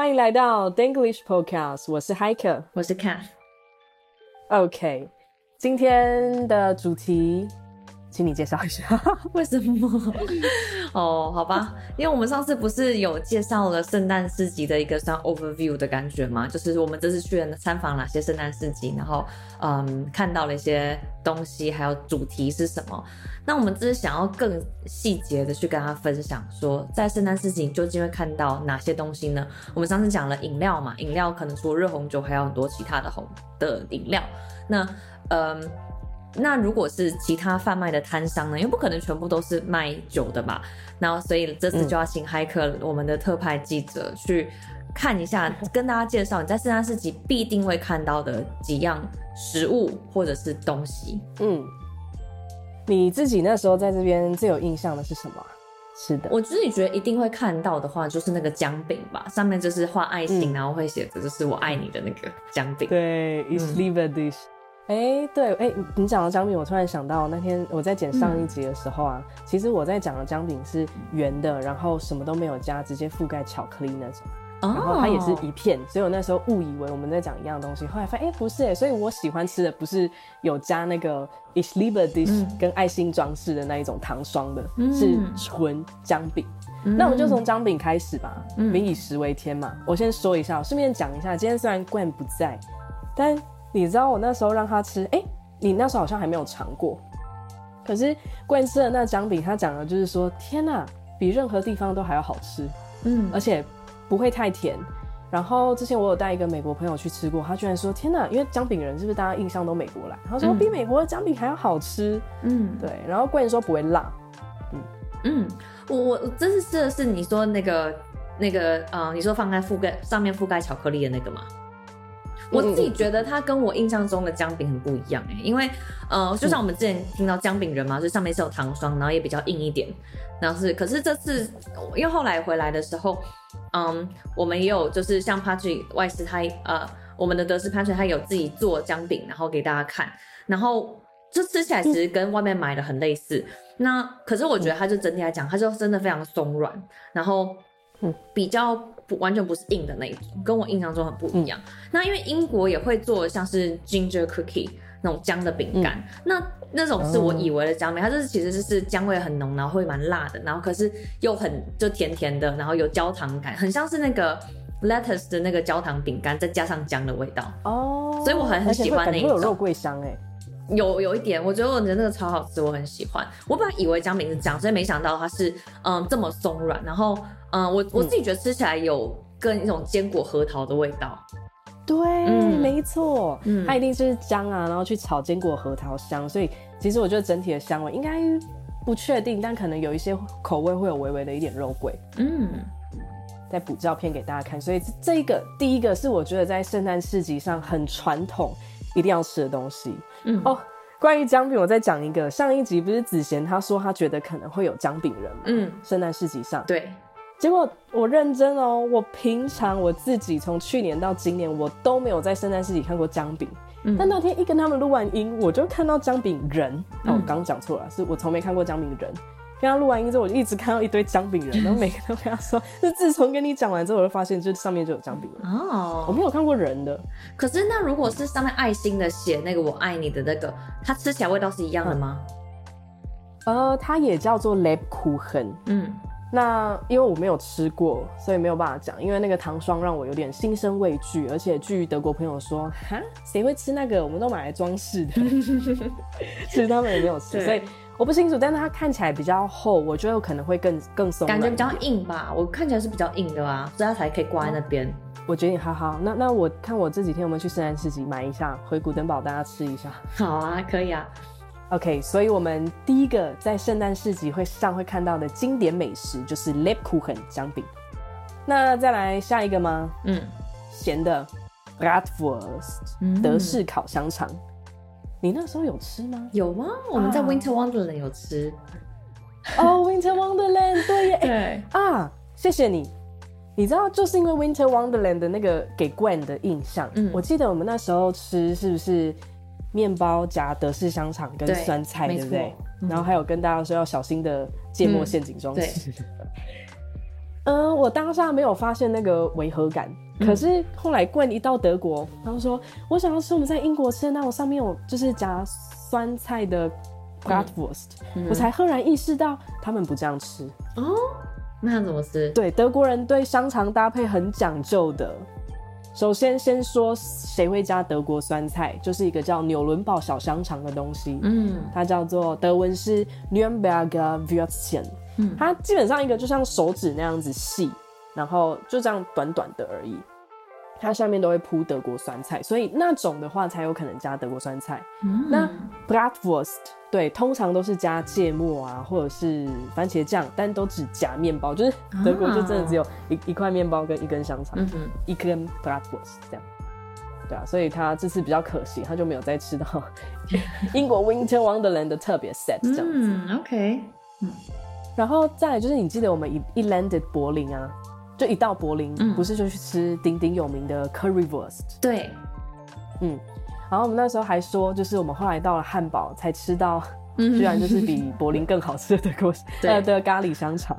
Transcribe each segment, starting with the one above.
欢迎来到 Denglish Podcast，我是 Hiker，我是 Cath。OK，今天的主题。请你介绍一下，为什么？哦，好吧，因为我们上次不是有介绍了圣诞市集的一个算 overview 的感觉吗，就是我们这次去了参访哪些圣诞市集，然后嗯，看到了一些东西，还有主题是什么。那我们只是想要更细节的去跟他分享，说在圣诞市集究竟会看到哪些东西呢？我们上次讲了饮料嘛，饮料可能除了热红酒，还有很多其他的红的饮料。那嗯。那如果是其他贩卖的摊商呢？因为不可能全部都是卖酒的嘛。然后所以这次就要请 Hiker 我们的特派记者去看一下，跟大家介绍你在圣诞市集必定会看到的几样食物或者是东西。嗯，你自己那时候在这边最有印象的是什么？是的，我自己觉得一定会看到的话，就是那个姜饼吧，上面就是画爱心，嗯、然后会写着就是我爱你的那个姜饼。对，Ich liebe dich。哎、欸，对，哎、欸，你讲到姜饼，我突然想到那天我在剪上一集的时候啊，嗯、其实我在讲的姜饼是圆的，然后什么都没有加，直接覆盖巧克力那种，然后它也是一片，所以我那时候误以为我们在讲一样东西，后来发现哎、欸、不是哎，所以我喜欢吃的不是有加那个 Ich liebe dich 跟爱心装饰的那一种糖霜的，嗯、是纯姜饼。嗯、那我们就从姜饼开始吧，民以食为天嘛。我先说一下，顺便讲一下，今天虽然 Gwen 不在，但。你知道我那时候让他吃，哎、欸，你那时候好像还没有尝过。可是冠吃的那姜饼，他讲的就是说，天哪，比任何地方都还要好吃，嗯，而且不会太甜。然后之前我有带一个美国朋友去吃过，他居然说，天哪，因为姜饼人是不是大家印象都美国来？他说比美国的姜饼还要好吃，嗯，对。然后冠说不会辣，嗯嗯，我我这次吃的是你说那个那个呃，你说放在覆盖上面覆盖巧克力的那个吗？我自己觉得它跟我印象中的姜饼很不一样哎，因为呃，就像我们之前听到姜饼人嘛，就上面是有糖霜，然后也比较硬一点，然后是，可是这次因为后来回来的时候，嗯，我们也有就是像 Patrick 外师他呃，我们的德式 Patrick 他有自己做姜饼，然后给大家看，然后就吃起来其实跟外面买的很类似，那可是我觉得它就整体来讲，它就真的非常松软，然后比较。不完全不是硬的那一种，跟我印象中很不一样。嗯、那因为英国也会做像是 ginger cookie 那种姜的饼干，嗯、那那种是我以为的姜饼，它就是其实就是姜味很浓，然后会蛮辣的，然后可是又很就甜甜的，然后有焦糖感，很像是那个 lettuce 的那个焦糖饼干，再加上姜的味道哦。所以我很很喜欢那一种。有肉桂香哎，有有一点，我觉得我觉得那个超好吃，我很喜欢。我本来以为姜饼是这样，所以没想到它是嗯这么松软，然后。嗯，我我自己觉得吃起来有跟一种坚果核桃的味道。对，嗯、没错，嗯，它一定是姜啊，然后去炒坚果核桃香，所以其实我觉得整体的香味应该不确定，但可能有一些口味会有微微的一点肉桂。嗯，再补照片给大家看，所以这一个第一个是我觉得在圣诞市集上很传统一定要吃的东西。嗯哦，关于姜饼，我再讲一个，上一集不是子贤他说他觉得可能会有姜饼人吗？嗯，圣诞市集上对。结果我认真哦，我平常我自己从去年到今年，我都没有在圣诞市集看过姜饼。嗯、但那天一跟他们录完音，我就看到姜饼人。哦，我刚讲错了，是我从没看过姜饼人。跟他录完音之后，我就一直看到一堆姜饼人，然后每个都跟他说。就自从跟你讲完之后，我就发现这上面就有姜饼人哦。我没有看过人的。可是那如果是上面爱心的写那个我爱你的那个，它吃起来味道是一样的吗？呃，它也叫做 Lebkuchen。嗯。那因为我没有吃过，所以没有办法讲。因为那个糖霜让我有点心生畏惧，而且据德国朋友说，哈，谁会吃那个？我们都买来装饰的。其实他们也没有吃，所以我不清楚。但是它看起来比较厚，我觉得有可能会更更松，感觉比较硬吧？我看起来是比较硬的啊，所以它才可以挂在那边。我决定，好好，那那我看我这几天有没有去圣诞市集买一下，回古登堡大家吃一下。好啊，可以啊。OK，所以我们第一个在圣诞市集会上会看到的经典美食就是 Lepkuchen 姜饼。那再来下一个吗？嗯，咸的 Bratwurst 德式烤香肠。你那时候有吃吗？有吗？我们在 Winter Wonderland 有吃。哦，Winter Wonderland，对耶。对啊，谢谢你。你知道，就是因为 Winter Wonderland 的那个给 Gwen 的印象，嗯，我记得我们那时候吃是不是？面包夹德式香肠跟酸菜，对，对不对？嗯、然后还有跟大家说要小心的芥末陷阱装置。嗯，嗯，我当下没有发现那个违和感，嗯、可是后来 Gwen 一到德国，然后说我想要吃我们在英国吃的那种上面有就是夹酸菜的 Bratwurst，、我才赫然意识到他们不这样吃哦。那怎么吃？对，德国人对香肠搭配很讲究的。首先，先说谁会加德国酸菜，就是一个叫纽伦堡小香肠的东西。嗯，它叫做德文是 Nürnberger Würstchen。嗯，它基本上一个就像手指那样子细，然后就这样短短的而已。它下面都会铺德国酸菜，所以那种的话才有可能加德国酸菜。嗯，那 Bratwurst 对，通常都是加芥末啊，或者是番茄酱，但都只夹面包，就是德国就真的只有一、啊、一块面包跟一根香肠，嗯、一根 Bratwurst 这样。对啊，所以他这次比较可惜，他就没有再吃到 英国 Winter Wonderland 的特别 set 这样子。嗯，OK。嗯，然后再来就是你记得我们一一 landed 柏林啊。就一到柏林，嗯、不是就去吃鼎鼎有名的 Currywurst？对，嗯，然后我们那时候还说，就是我们后来到了汉堡才吃到，居然就是比柏林更好吃的德国 对的咖喱香肠。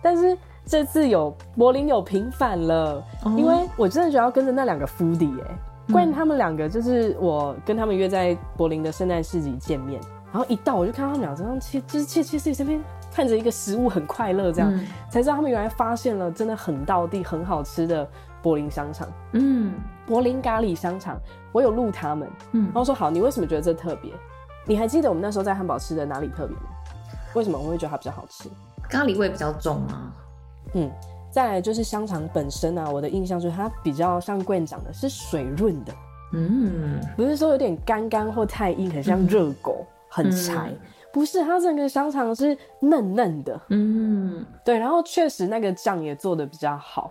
但是这次有柏林有平反了，哦、因为我真的觉得要跟着那两个 foodie 哎，关于他们两个，就是我跟他们约在柏林的圣诞市集见面，然后一到我就看到他们俩这样切，就是切切自己这边。看着一个食物很快乐，这样、嗯、才知道他们原来发现了真的很道地、很好吃的柏林香肠。嗯，柏林咖喱香肠，我有录他们。嗯，然后说好，你为什么觉得这特别？你还记得我们那时候在汉堡吃的哪里特别吗？为什么我会觉得它比较好吃？咖喱味比较重啊？嗯，再来就是香肠本身啊，我的印象就是它比较像 Gwen 讲的是水润的。嗯，不是说有点干干或太硬，很像热狗，嗯、很柴。嗯不是，它整个香肠是嫩嫩的，嗯，对，然后确实那个酱也做的比较好，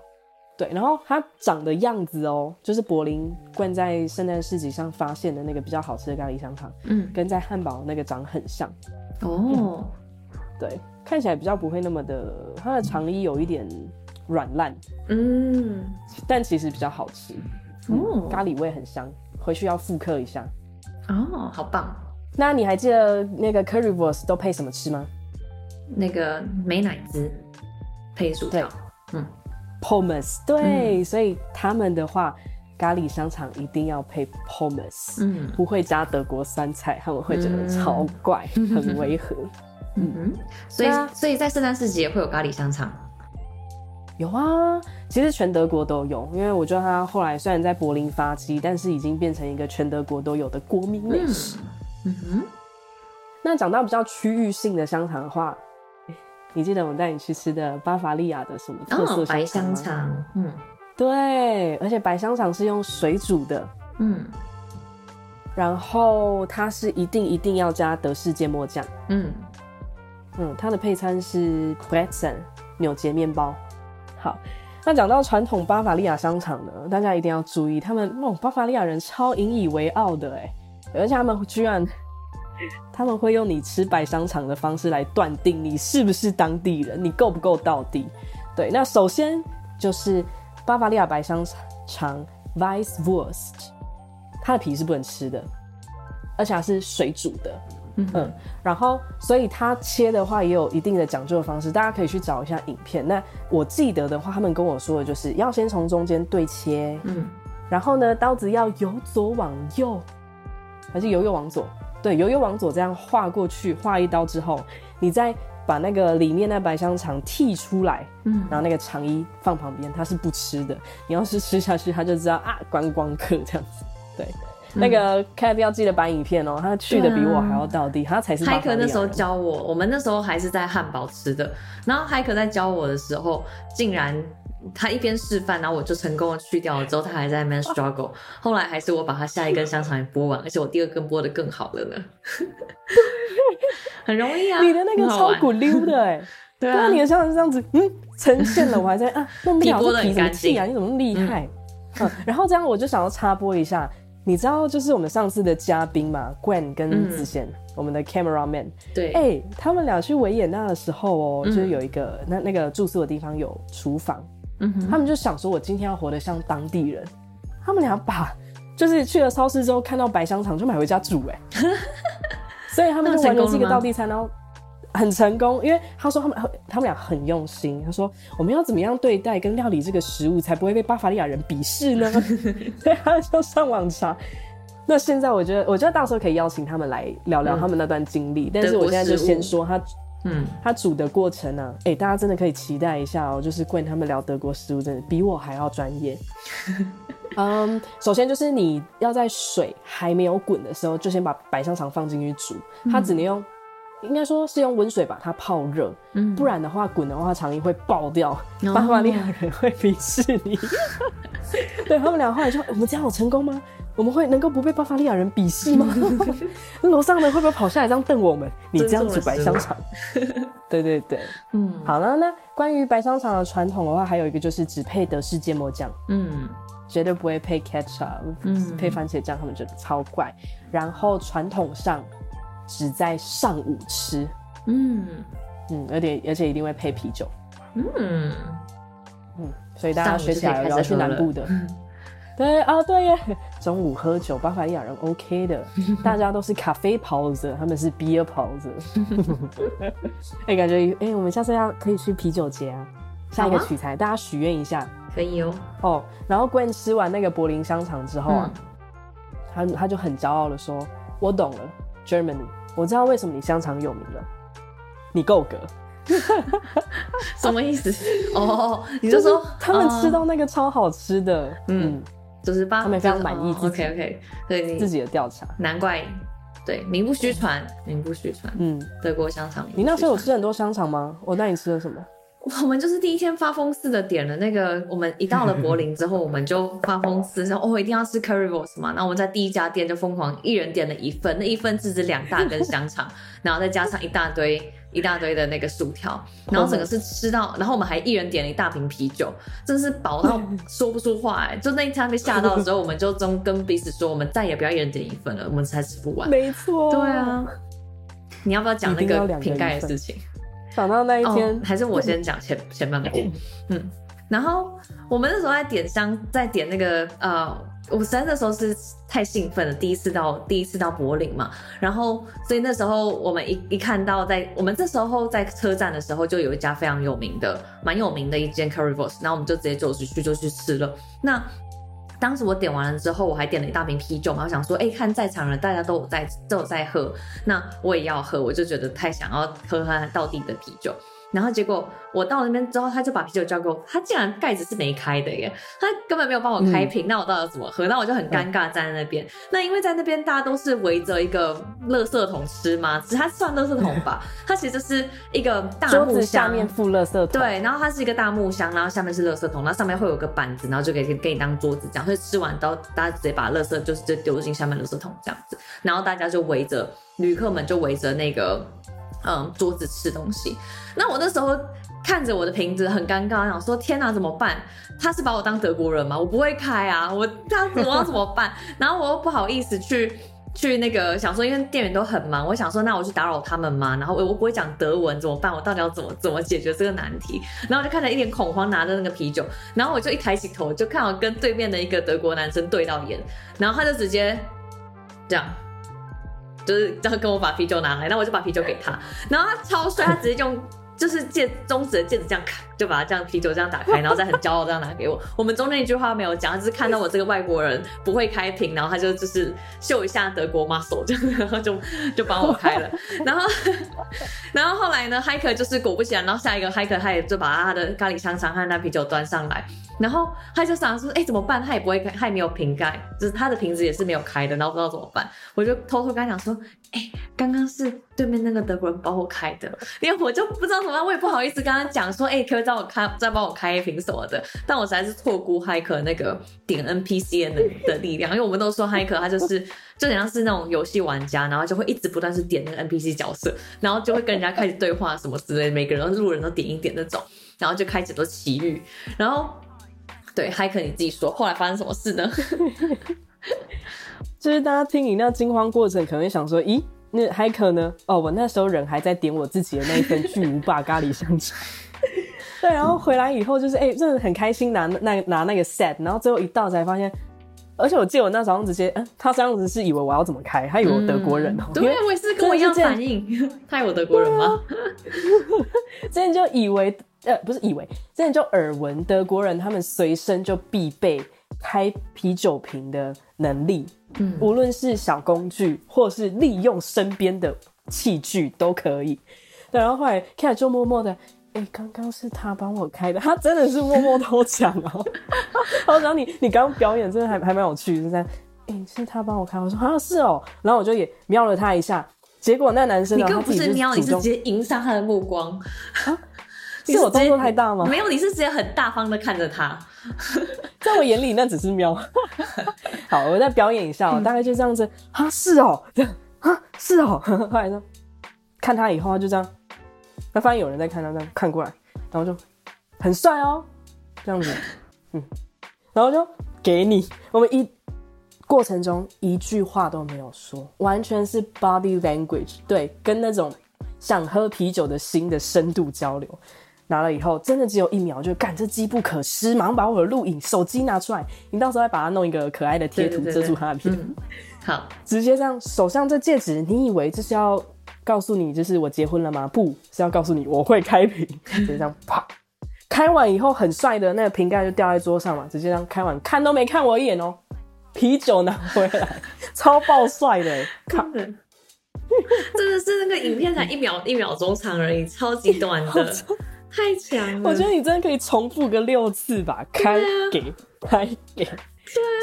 对，然后它长的样子哦，就是柏林灌在圣诞市集上发现的那个比较好吃的咖喱香肠，嗯，跟在汉堡那个长很像，哦、嗯，对，看起来比较不会那么的，它的肠衣有一点软烂，嗯，但其实比较好吃，嗯，咖喱味很香，回去要复刻一下，哦，好棒。那你还记得那个 Currywurst 都配什么吃吗？那个美乃滋配薯条，嗯，Pommes，对，嗯、所以他们的话，咖喱香肠一定要配 Pommes，嗯，不会加德国酸菜，他们会觉得超怪，嗯、很违和，嗯。哼，所以那所以在圣诞市集也会有咖喱香肠，有啊，其实全德国都有，因为我觉得他后来虽然在柏林发迹，但是已经变成一个全德国都有的国民美食。嗯嗯哼，那讲到比较区域性的香肠的话，你记得我带你去吃的巴伐利亚的什么特色香肠吗？哦，白香肠，嗯，对，而且白香肠是用水煮的，嗯，然后它是一定一定要加德式芥末酱，嗯嗯，它的配餐是 Brezen 纽结面包。好，那讲到传统巴伐利亚香肠呢，大家一定要注意，他们那种巴伐利亚人超引以为傲的，哎。而且他们居然，他们会用你吃白香肠的方式来断定你是不是当地人，你够不够到底？对，那首先就是巴伐利亚白香肠 Weisswurst，它的皮是不能吃的，而且它是水煮的。嗯，嗯，然后所以它切的话也有一定的讲究的方式，大家可以去找一下影片。那我记得的话，他们跟我说的就是要先从中间对切，嗯，然后呢，刀子要由左往右。还是由右往左，对，由右往左这样划过去，划一刀之后，你再把那个里面那白香肠剔出来，嗯，然后那个肠衣放旁边，它是不吃的。你要是吃下去，他就知道啊，观光客这样子。对，嗯、那个 Kat 要记得摆影片哦、喔，他去的比我还要到地，他才是。海可那时候教我，我们那时候还是在汉堡吃的，然后海可在教我的时候，竟然。他一边示范，然后我就成功的去掉了。之后他还在那边 struggle，后来还是我把他下一根香肠也剥完，而且我第二根剥的更好了呢。很容易啊，你的那个超骨溜的 哎，对啊，你的香肠是这样子，嗯，呈现了，我还在啊，弄不了这皮怎么细啊？你怎么厉害？嗯，然后这样我就想要插播一下，你知道就是我们上次的嘉宾嘛，Gwen 跟子贤，我们的 cameraman，对，哎，他们俩去维也纳的时候哦，就是有一个那那个住宿的地方有厨房。嗯哼，他们就想说，我今天要活得像当地人。他们俩把就是去了超市之后，看到白香肠就买回家煮，哎，所以他们就玩的是一个道地餐。然后，很成功，因为他说他们他们俩很用心。他说我们要怎么样对待跟料理这个食物，才不会被巴伐利亚人鄙视呢？所以他就上网查。那现在我觉得，我觉得到时候可以邀请他们来聊聊他们那段经历。嗯、但是我现在就先说他，嗯，他煮的过程呢、啊，哎、欸，大家真的可以期待一下哦。就是 Gwen 他们聊德国食物，真的比我还要专业。嗯，um, 首先就是你要在水还没有滚的时候，就先把白香肠放进去煮。它只能用，应该说是用温水把它泡热，嗯，不然的话滚的话肠衣会爆掉，巴伐利亚人会鄙视你。对，他们俩后来说：“我们这样有成功吗？我们会能够不被巴伐利亚人鄙视吗？那楼上的会不会跑下来这样瞪我们？你这样煮白香肠？对对对，嗯，好了，那关于白香肠的传统的话，还有一个就是只配德式芥末酱，嗯。”绝对不会配 ketchup，嗯，配番茄酱，他们觉得超怪。然后传统上只在上午吃，嗯。嗯，而且而且一定会配啤酒，嗯。嗯，所以大家学起来要去南部的，对啊对耶，中午喝酒，巴伐利亚人 OK 的，大家都是咖啡泡子，他们是 beer 泡子，哎、欸，感觉哎、欸，我们下次要可以去啤酒节啊，下一个取材，大家许愿一下。可以哦，哦，然后 Gwen 吃完那个柏林香肠之后啊，嗯、他他就很骄傲的说：“我懂了，Germany，我知道为什么你香肠有名了，你够格。”什么意思？哦，你就说他们吃到那个超好吃的，嗯，嗯，就是把他们非常满意自己。OK OK，对，自己的调查，难怪，对，名不虚传，名不虚传。嗯，德国香肠，你那时候有吃很多香肠吗？我带你吃了什么？我们就是第一天发疯似的点了那个，我们一到了柏林之后，我们就发疯似的说哦，一定要吃 Currywurst 嘛。然后我们在第一家店就疯狂一人点了一份，那一份只值两大根香肠，然后再加上一大堆一大堆的那个薯条，然后整个是吃到，然后我们还一人点了一大瓶啤酒，真是饱到说不出话哎。就那一餐被吓到的时候，我们就中跟彼此说，我们再也不要一人点一份了，我们才吃不完。没错，对啊，你要不要讲那个瓶盖的事情？想到那一天，oh, 还是我先讲前前半个。嗯，然后我们那时候在点香，在点那个呃，我实在那时候是太兴奋了，第一次到第一次到柏林嘛，然后所以那时候我们一一看到在我们这时候在车站的时候，就有一家非常有名的、蛮有名的一间 Currywurst，然后我们就直接走出去就去吃了。那当时我点完了之后，我还点了一大瓶啤酒嘛，我想说，哎、看在场人大家都有在都有在喝，那我也要喝，我就觉得太想要喝喝到底的啤酒。然后结果我到那边之后，他就把啤酒交给我，他竟然盖子是没开的耶，他根本没有帮我开瓶，嗯、那我到底怎么喝？那我就很尴尬站在那边。嗯、那因为在那边大家都是围着一个垃圾桶吃嘛，只是它算垃圾桶吧，它其实就是一个大木箱，下面附垃圾桶。对，然后它是一个大木箱，然后下面是垃圾桶，然后上面会有个板子，然后就可以给你当桌子这样，所以吃完之后大家直接把垃圾就是就丢进下面垃圾桶这样子，然后大家就围着旅客们就围着那个嗯桌子吃东西。那我那时候。看着我的瓶子很尴尬，想说天哪，怎么办？他是把我当德国人吗？我不会开啊，我这样子我要怎么办？然后我又不好意思去去那个想说，因为店员都很忙，我想说那我去打扰他们吗？然后我我不会讲德文怎么办？我到底要怎么怎么解决这个难题？然后我就看着一脸恐慌拿着那个啤酒，然后我就一抬起头就看到跟对面的一个德国男生对到眼，然后他就直接这样，就是这样跟我把啤酒拿来，那我就把啤酒给他，然后他超帅，他直接用。就是戒中指的戒指这样卡，就把它这样啤酒这样打开，然后再很骄傲这样拿给我。我们中间一句话没有讲，他只是看到我这个外国人不会开瓶，然后他就就是秀一下德国 muscle 这样，然后就就帮我开了。然后 然后后来呢，Heike 就是果不其然，然后下一个 Heike 他也就把他的咖喱香肠和那啤酒端上来。然后他就想说，哎、欸，怎么办？他也不会开，他也没有瓶盖，就是他的瓶子也是没有开的，然后不知道怎么办。我就偷偷跟他讲说，哎、欸，刚刚是对面那个德国人帮我开的，因为我就不知道怎么办，我也不好意思跟他讲说，哎、欸，可让我开，再帮我开一瓶什么的。但我实在是错估 hike 那个点 NPC 的的力量，因为我们都说 hike 他就是就好像是那种游戏玩家，然后就会一直不断是点那个 NPC 角色，然后就会跟人家开始对话什么之类，每个人路人都点一点那种，然后就开始都奇遇，然后。对 hike 你自己说，后来发生什么事呢？就是大家听你那惊慌过程，可能会想说，咦，那 hike 呢？哦，我那时候人还在点我自己的那一份巨无霸咖喱香肠。对，然后回来以后就是，哎、欸，真的很开心拿那拿那个 set，然后最后一到才发现，而且我记得我那时候直接，嗯，他这样子是以为我要怎么开，他以为我德国人哦、喔。对，我也是跟我一样反应。他有德国人吗？之前就以为，呃，不是以为，之前就耳闻德国人他们随身就必备开啤酒瓶的能力，嗯，无论是小工具或是利用身边的器具都可以。对，然后后来开始就默默的。哎、欸，刚刚是他帮我开的，他真的是默默偷抢哦。然后你，你刚刚表演真的还还蛮有趣，是这样。哎、欸，是他帮我开，我说好像是哦。然后我就也瞄了他一下，结果那男生，你根本不是瞄，你是直接迎上他的目光。啊、是我动作太大吗？没有，你是直接很大方的看着他。在我眼里，那只是瞄。好，我再表演一下，大概就这样子。啊，是哦，这样啊，是哦。后来呢，看他以后，他就这样。他发现有人在看他，这样看过来，然后就很帅哦，这样子，嗯，然后就给你。我们一过程中一句话都没有说，完全是 body language，对，跟那种想喝啤酒的心的深度交流。拿了以后，真的只有一秒，就干这机不可失，马上把我的录影手机拿出来，你到时候再把它弄一个可爱的贴图遮住他的脸。好，直接这样手上这戒指，你以为这是要？告诉你，就是我结婚了吗？不是要告诉你我会开瓶，直接这样啪，开完以后很帅的那个瓶盖就掉在桌上嘛，直接这样开完，看都没看我一眼哦，啤酒拿回来，超爆帅的，看，真的。是那个影片才一秒一秒钟长而已，超级短的，太强了。我觉得你真的可以重复个六次吧，开给开给。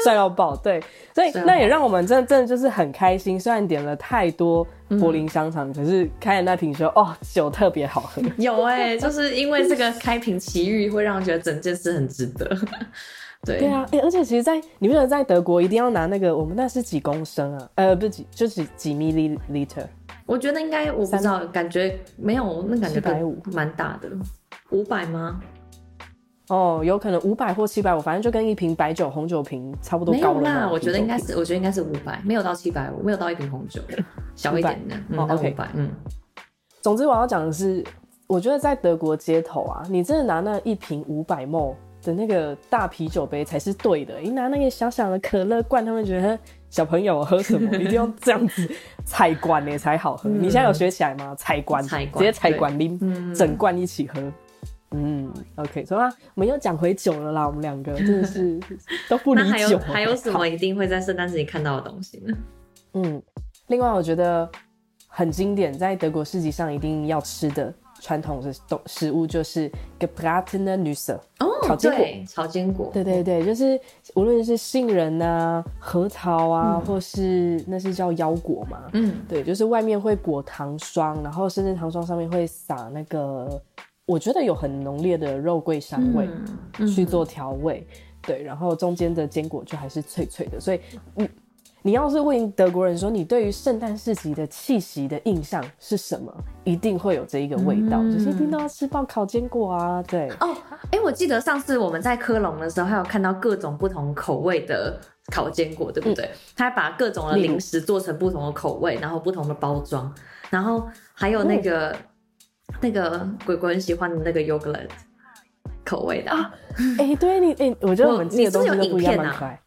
帅到爆，对，所以那也让我们真的真的就是很开心。虽然点了太多柏林香肠，嗯、可是开的那瓶说哦，酒特别好喝。有哎、欸，就是因为这个开瓶奇遇，会让我觉得整件事很值得。对对啊，哎、欸，而且其实在，在你不觉得在德国一定要拿那个，我们那是几公升啊？呃，不是几，就是几 milliliter。我觉得应该，我不知道，感觉没有，那感觉百五蛮大的，五百吗？哦，有可能五百或七百五，反正就跟一瓶白酒红酒瓶差不多高了。没有啦，我觉得应该是，我觉得应该是五百，没有到七百五，没有到一瓶红酒，小一点的。嗯、哦，OK，嗯。总之我要讲的是，我觉得在德国街头啊，你真的拿那一瓶五百 ml 的那个大啤酒杯才是对的。你拿那个小小的可乐罐，他们觉得小朋友喝什么一定要这样子采罐呢才好喝。嗯、你现在有学起来吗？采罐，直接采罐拎，嗯、整罐一起喝。嗯，OK，所以啊，我们又讲回酒了啦。我们两个 真的是都不离酒。那还有还有什么一定会在圣诞节看到的东西呢？嗯，另外我觉得很经典，在德国市集上一定要吃的传统的东食物就是 gebratene Nüsse 哦，烤坚果，炒坚果。对对对，就是无论是杏仁啊、核桃啊，嗯、或是那是叫腰果嘛，嗯，对，就是外面会裹糖霜，然后甚至糖霜上面会撒那个。我觉得有很浓烈的肉桂香味去做调味，对，然后中间的坚果就还是脆脆的，所以你你要是问德国人说你对于圣诞市集的气息的印象是什么，一定会有这一个味道，嗯、就是一定都要吃爆烤坚果啊，对。哦，哎，我记得上次我们在科隆的时候，还有看到各种不同口味的烤坚果，对不对？嗯、他还把各种的零食做成不同的口味，然后不同的包装，然后还有那个。嗯那个鬼鬼很喜欢的那个 yogurt 口味的啊，哎、欸，对你，哎、欸，我觉得我们这个东西都不一样，蛮可爱。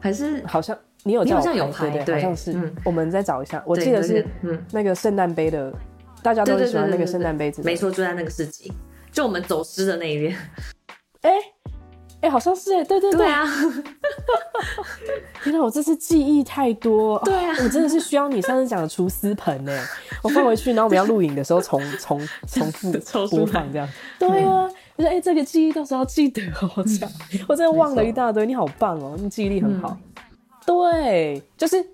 还是好像你有，你好像有拍，对，好像是。嗯，我们再找一下，我记得是嗯那个圣诞杯的，大家都喜欢那个圣诞杯子。没错，就在那个市集，就我们走失的那一边。哎。哎、欸，好像是哎，对对对，对啊！天哪，我这次记忆太多，对啊，我真的是需要你上次讲的厨师盆哎，我放回去，然后我们要录影的时候重重重复 播放这样。对啊，我说哎，这个记忆到时候要记得哦，这样我真的忘了一大堆，你好棒哦，你记忆力很好。嗯、对，就是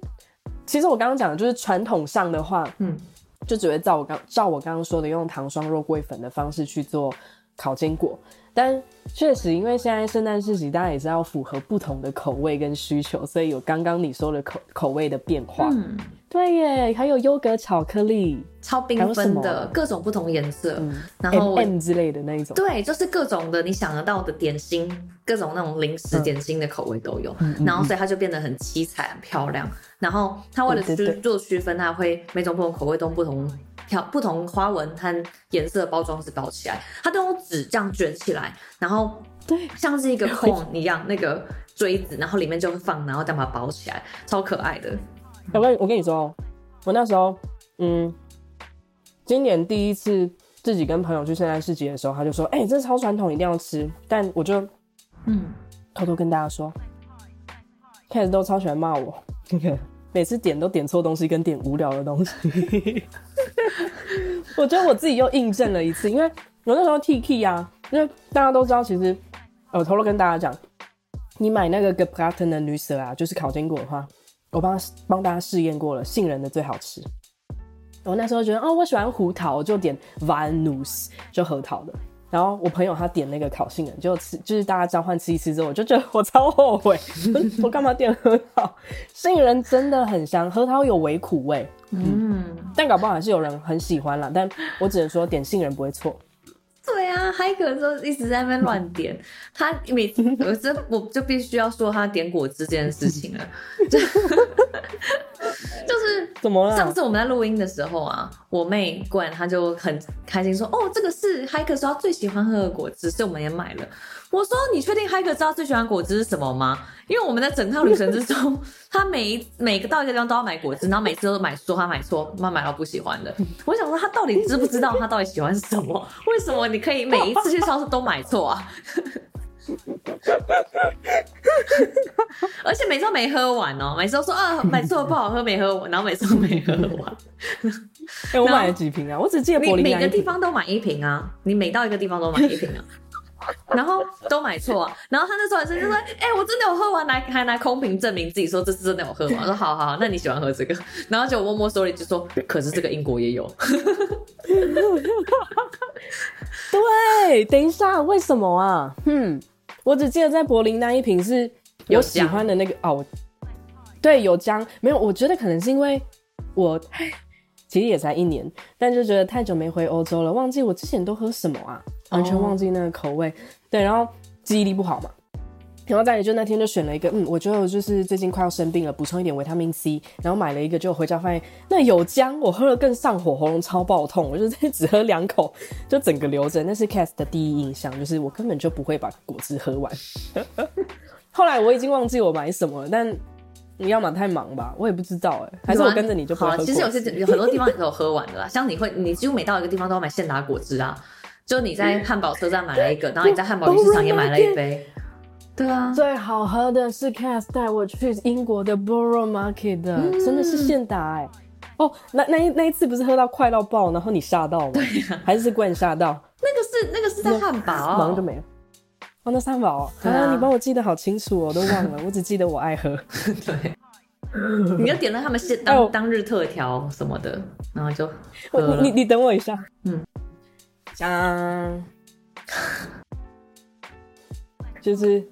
其实我刚刚讲的就是传统上的话，嗯，就只会照我刚照我刚刚说的，用糖霜肉桂粉的方式去做烤坚果。但确实，因为现在圣诞市集，大家也是要符合不同的口味跟需求，所以有刚刚你说的口口味的变化。嗯，对耶，还有优格巧克力，超缤纷的，各种不同颜色，嗯、然后 M, M 之类的那一种。对，就是各种的你想得到的点心，各种那种零食点心的口味都有。嗯、然后，所以它就变得很七彩、很漂亮。然后，它为了去做区分，它会每种不同口味都不同。不同花纹和颜色包装纸包起来，它都用纸这样卷起来，然后对，像是一个 cone 一样，那个锥子，然后里面就会放，然后再把它包起来，超可爱的。我跟我跟你说，我那时候，嗯，今年第一次自己跟朋友去圣诞市集的时候，他就说：“哎、欸，这超传统，一定要吃。”但我就，嗯，偷偷跟大家说，开始都超喜欢骂我，每次点都点错东西，跟点无聊的东西。我觉得我自己又印证了一次，因为我那时候 T K 啊，因为大家都知道，其实，我偷偷跟大家讲，你买那个 Gebraten 的绿色啊，就是烤坚果的话。我帮帮大家试验过了，杏仁的最好吃。我那时候觉得哦，我喜欢胡桃，我就点 Walnuss 就核桃的。然后我朋友他点那个烤杏仁，就吃，就是大家交换吃一吃之后，我就觉得我超后悔，我干嘛点核桃？杏仁真的很香，核桃有微苦味，嗯，但搞不好还是有人很喜欢啦。但我只能说点杏仁不会错。对啊，海可就一直在那边乱点，他每次我这我就必须要说他点果汁这件事情了，就是怎么了？上次我们在录音的时候啊，我妹过来，她就很开心说：“哦，这个是海可说他最喜欢喝的果汁，所以我们也买了。”我说：“你确定海可知道最喜欢果汁是什么吗？因为我们在整趟旅程之中，他每一每个到一个地方都要买果汁，然后每次都买说他买错，妈买到不喜欢的。我想说他到底知不知道他到底喜欢什么？为什么你可以每一次去超市都买错啊？而且每次都没喝完哦，每次都说啊买错了不好喝没喝完，然后每次都没喝完。哎、欸，我买了几瓶啊？我只记得每个地方都买一瓶啊？你每到一个地方都买一瓶啊？然后都买错啊，然后他那时候还是就说：“哎、欸，我真的有喝完，来还拿空瓶证明自己说这次真的有喝完。”我说：“好好好，那你喜欢喝这个？”然后就摸摸手里就说：“可是这个英国也有。”对，等一下，为什么啊？嗯，我只记得在柏林那一瓶是我喜欢的那个哦，对，有姜，没有，我觉得可能是因为我。其实也才一年，但就觉得太久没回欧洲了，忘记我之前都喝什么啊，完全忘记那个口味。Oh. 对，然后记忆力不好嘛，然后再来就那天就选了一个，嗯，我觉得我就是最近快要生病了，补充一点维他命 C，然后买了一个，就回家发现那有姜，我喝了更上火，喉咙超爆痛，我就只喝两口就整个流着。那是 Cass 的第一印象，就是我根本就不会把果汁喝完。后来我已经忘记我买什么了，但。你要么太忙吧，我也不知道哎，还是我跟着你就不喝。其实有些有很多地方你都有喝完的啦，像你会，你几乎每到一个地方都要买现打果汁啊。就你在汉堡车站买了一个，然后你在汉堡鱼市场也买了一杯。对啊，最好喝的是 Cass 带我去英国的 Borough Market 的，嗯、真的是现打哎。哦，那那一那一次不是喝到快到爆，然后你吓到吗？对呀、啊，还是怪你吓到？那个是那个是在汉堡，马上就没了。哦，那三宝，啊，啊，你帮我记得好清楚哦，都忘了，我只记得我爱喝。对。你就点了他们现当当日特调什么的，然后就你你等我一下，嗯，香，就是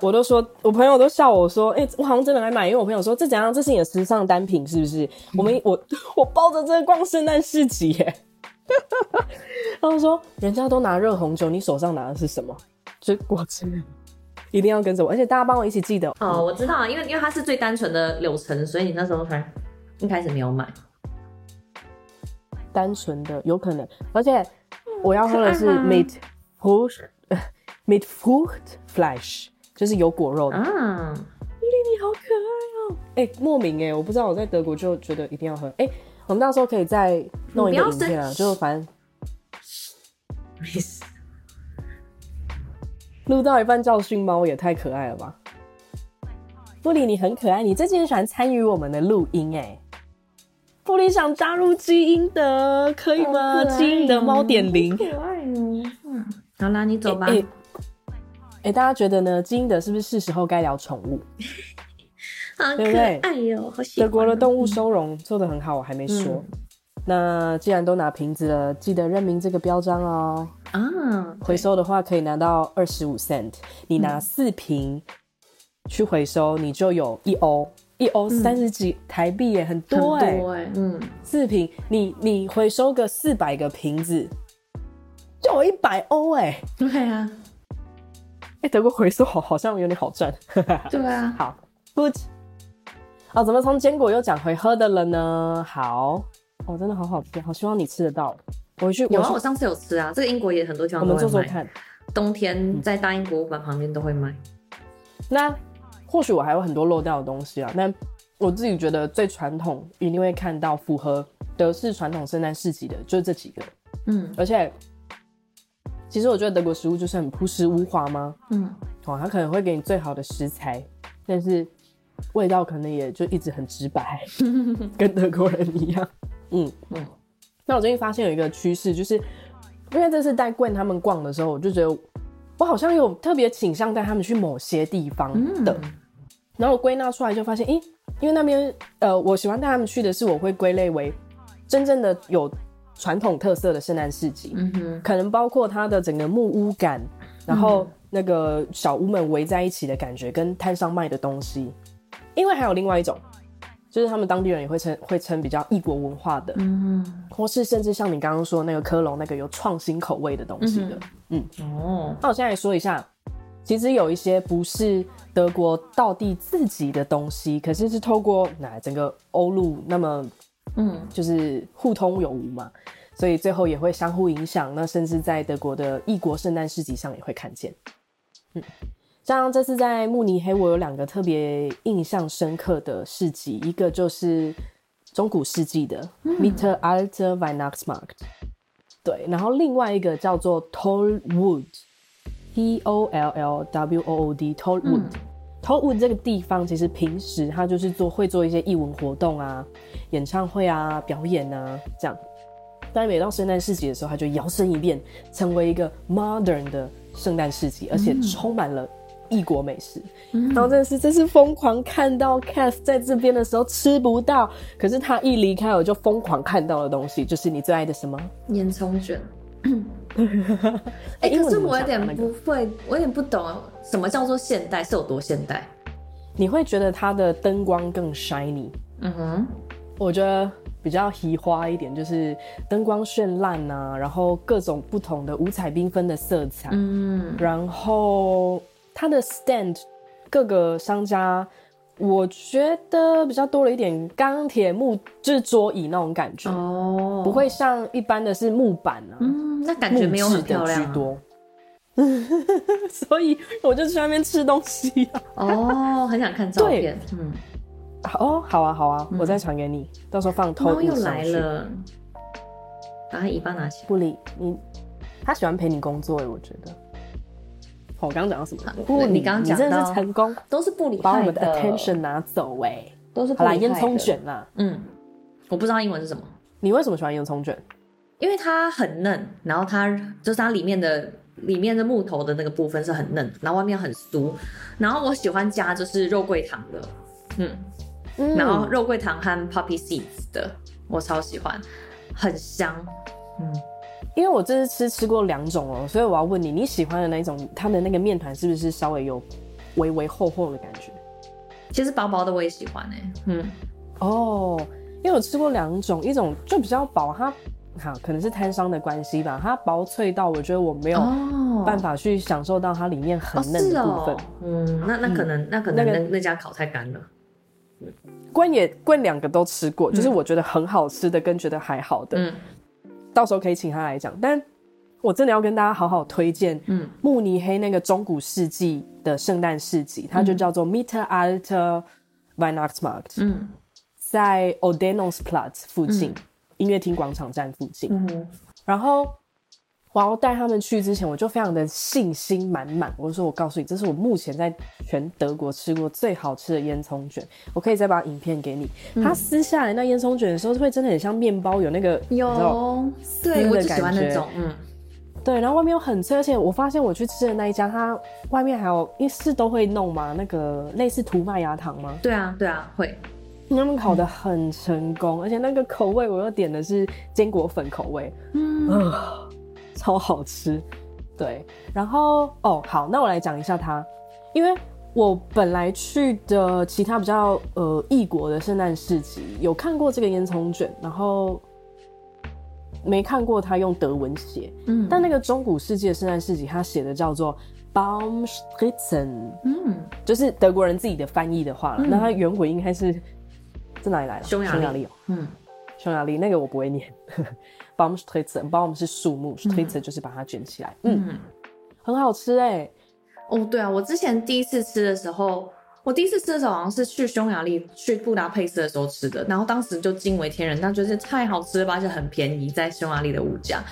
我都说，我朋友都笑我说，哎、欸，我好像真的来买，因为我朋友说这怎样？这是你的时尚单品是不是？嗯、我们我 我抱着这个逛圣诞市集耶，他们说人家都拿热红酒，你手上拿的是什么？这果汁。一定要跟着我，而且大家帮我一起记得哦。我知道，因为因为它是最单纯的柳橙，所以你那时候才一开始没有买。单纯的有可能，而且我要喝的是 mit Frucht mit Fruchtfleisch，就是有果肉的。啊，丽丽好可爱哦！哎、欸，莫名哎，我不知道我在德国就觉得一定要喝。哎、欸，我们到时候可以再弄一个影片啊，就反正没事。录到一半教训猫也太可爱了吧！布里，你很可爱，你最近很喜欢参与我们的录音哎。布里想加入基因的，可以吗？基因的猫点零，可爱哦。嗯，好啦，你走吧。哎、欸欸，大家觉得呢？基因的是不是是时候该聊宠物？好可爱哟，好喜欢。德国的动物收容做得很好，我还没说。嗯那既然都拿瓶子了，记得认明这个标章哦。啊，回收的话可以拿到二十五 cent，你拿四瓶去回收，你就有一欧，一欧三十几台币耶，很多哎。嗯，四瓶，你你回收个四百个瓶子，就有一百欧哎。对啊，哎，德国回收好好像有点好赚。对啊，好，good。哦，怎么从坚果又讲回喝的了呢？好。哦，真的好好吃，好希望你吃得到。我去，有啊，我上次有吃啊。这个英国也很多地方都会卖。我们做做看，冬天在大英博物馆旁边都会卖。那或许我还有很多漏掉的东西啊，但我自己觉得最传统一定会看到符合德式传统圣诞市集的，就是这几个。嗯，而且其实我觉得德国食物就是很朴实无华吗？嗯，哦，他可能会给你最好的食材，但是味道可能也就一直很直白，跟德国人一样。嗯嗯。那我最近发现有一个趋势，就是因为这次带 Gwen 他们逛的时候，我就觉得我好像有特别倾向带他们去某些地方的。嗯然后我归纳出来就发现，诶，因为那边，呃，我喜欢带他们去的是，我会归类为真正的有传统特色的圣诞市集，嗯哼，可能包括它的整个木屋感，然后那个小屋们围在一起的感觉，跟摊上卖的东西。因为还有另外一种，就是他们当地人也会称会称比较异国文化的，嗯哼，或是甚至像你刚刚说那个科隆那个有创新口味的东西的，嗯，嗯哦，那我现在来说一下。其实有一些不是德国道地自己的东西，可是是透过那整个欧陆，那么嗯，就是互通有无嘛，所以最后也会相互影响。那甚至在德国的异国圣诞市集上也会看见。嗯，像这次在慕尼黑，我有两个特别印象深刻的市集，一个就是中古世纪的 Mitter Alter Weihnachtsmarkt，对，然后另外一个叫做 Tollwood。T O L L W O O D，Tollwood，Tollwood 这个地方其实平时他就是做会做一些艺文活动啊、演唱会啊、表演啊这样，但每到圣诞市集的时候，他就摇身一变成为一个 modern 的圣诞市集，而且充满了异国美食。嗯、然后真的是真是疯狂看到 Cass 在这边的时候吃不到，可是他一离开我就疯狂看到的东西，就是你最爱的什么？烟囱卷。哎、欸，可是我有点不会，我有点不懂什么叫做现代，是有多现代？你会觉得它的灯光更 shiny？嗯哼，我觉得比较奇花一点，就是灯光绚烂啊，然后各种不同的五彩缤纷的色彩，嗯，然后它的 stand 各个商家。我觉得比较多了一点钢铁木，就是桌椅那种感觉哦，不会像一般的是木板啊，嗯，那感觉没有很漂亮，啊，居多，所以我就去那边吃东西，啊，哦，很想看照片，嗯，哦，好啊，好啊，嗯，我再传给你，到时候放偷。又来了，把他尾巴拿起来，不理你，他喜欢陪你工作，我觉得。我刚刚讲到什么？不，你刚刚讲真的是成功，都是不理把我们的 attention 拿走哎、欸，都是不理好啦，烟囱卷啦。嗯，我不知道英文是什么。你为什么喜欢烟囱卷？因为它很嫩，然后它就是它里面的里面的木头的那个部分是很嫩，然后外面很酥。然后我喜欢加就是肉桂糖的，嗯，嗯然后肉桂糖和 poppy seeds 的，我超喜欢，很香，嗯。因为我这次吃吃过两种哦，所以我要问你，你喜欢的那一种，它的那个面团是不是稍微有微微厚厚的感觉？其实薄薄的我也喜欢哎，嗯，哦，因为我吃过两种，一种就比较薄，它好可能是摊商的关系吧，它薄脆到我觉得我没有办法去享受到它里面很嫩的部分。哦哦、嗯，那那可能、嗯、那可能那那，那家烤太干了。关也关两个都吃过，就是我觉得很好吃的跟觉得还好的。嗯。到时候可以请他来讲，但我真的要跟大家好好推荐，嗯，慕尼黑那个中古世纪的圣诞市集，它就叫做 Mitter Alter Weihnachtsmarkt，嗯，在 Odeonsplatz 附近，嗯、音乐厅广场站附近，嗯，然后我要带他们去之前，我就非常的信心满满，我就说，我告诉你，这是我目前在全德国吃过最好吃的烟囱卷，我可以再把影片给你。它、嗯、撕下来那烟囱卷的时候，会真的很像面包，有。那个有对，我就喜欢那种，嗯，对，然后外面又很脆，而且我发现我去吃的那一家，它外面还有，因为是都会弄嘛，那个类似涂麦芽糖吗？对啊，对啊，会。他们烤的很成功，嗯、而且那个口味我又点的是坚果粉口味，嗯。呃超好吃，对，然后哦好，那我来讲一下它，因为我本来去的其他比较呃异国的圣诞市集有看过这个烟囱卷，然后没看过他用德文写，嗯，但那个中古世纪的圣诞市集，他写的叫做 Baumstritzen，嗯，就是德国人自己的翻译的话，嗯、那它原文应该是在哪里来的？匈牙利，哦，嗯，匈牙利那个我不会念。Baumstritzen，Baum 是树木，Stritzen 就是把它卷起来，嗯，嗯很好吃哎、欸。哦，对啊，我之前第一次吃的时候，我第一次吃的时候好像是去匈牙利去布达佩斯的时候吃的，然后当时就惊为天人，那就是太好吃了吧，而且很便宜，在匈牙利的物价。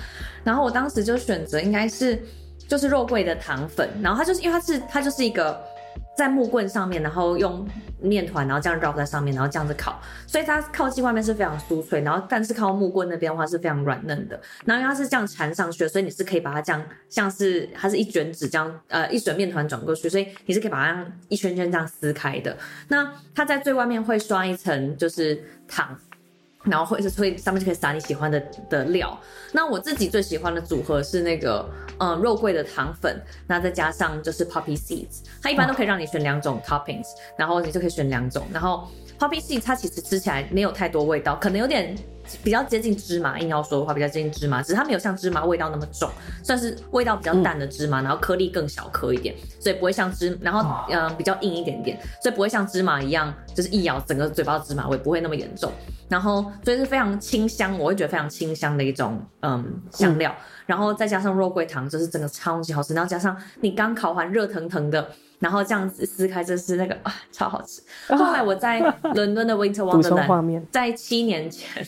然后我当时就选择应该是就是肉桂的糖粉，然后它就是因为它是它就是一个。在木棍上面，然后用面团，然后这样绕在上面，然后这样子烤，所以它靠近外面是非常酥脆，然后但是靠木棍那边的话是非常软嫩的。然后因为它是这样缠上去的，所以你是可以把它这样像是它是一卷纸这样，呃，一卷面团转过去，所以你是可以把它一圈圈这样撕开的。那它在最外面会刷一层就是糖。然后会是所以上面就可以撒你喜欢的的料。那我自己最喜欢的组合是那个嗯肉桂的糖粉，那再加上就是 poppy seeds。它一般都可以让你选两种 toppings，然后你就可以选两种。然后 poppy seeds 它其实吃起来没有太多味道，可能有点比较接近芝麻。硬要说的话，比较接近芝麻，只是它没有像芝麻味道那么重，算是味道比较淡的芝麻。然后颗粒更小颗一点，所以不会像芝，然后嗯比较硬一点点，所以不会像芝麻一样，就是一咬整个嘴巴芝麻味不会那么严重。然后，所以是非常清香，我会觉得非常清香的一种嗯香料。嗯、然后再加上肉桂糖，就是整个超级好吃。然后加上你刚烤完热腾腾的，然后这样子撕开，就是那个啊，超好吃。啊、后来我在 伦敦的 Winter Wonderland，在七年前，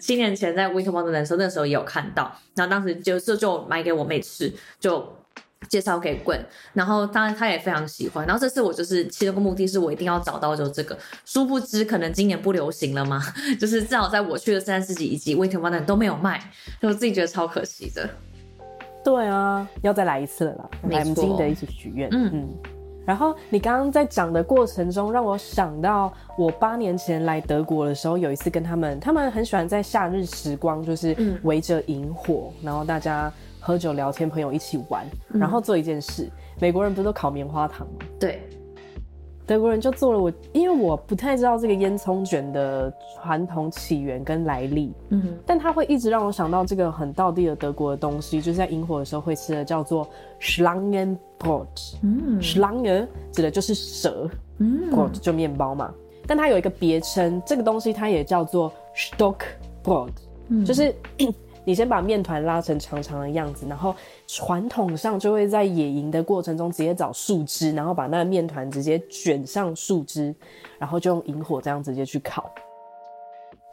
七年前在 Winter Wonderland 的时候，那时候也有看到。然后当时就就就买给我妹吃，就。介绍给 Gwen，然后当然他也非常喜欢。然后这次我就是其中一个目的是我一定要找到就这个，殊不知可能今年不流行了嘛，就是正好在我去的三十几以及 Winter Wonderland 都没有卖，就我自己觉得超可惜的。对啊，要再来一次了啦，没错。我们记得一起许愿。嗯嗯。然后你刚刚在讲的过程中，让我想到我八年前来德国的时候，有一次跟他们，他们很喜欢在夏日时光，就是围着萤火，嗯、然后大家。喝酒聊天，朋友一起玩，然后做一件事。嗯、美国人不是都烤棉花糖吗？对，德国人就做了我，因为我不太知道这个烟囱卷的传统起源跟来历，嗯哼，但它会一直让我想到这个很道地的德国的东西，就是在萤火的时候会吃的，叫做 Schlangenbrot。嗯，Schlange 指的就是蛇，嗯，Brot 就面包嘛。但它有一个别称，这个东西它也叫做 Stockbrot，嗯，就是。你先把面团拉成长长的样子，然后传统上就会在野营的过程中直接找树枝，然后把那个面团直接卷上树枝，然后就用萤火这样直接去烤，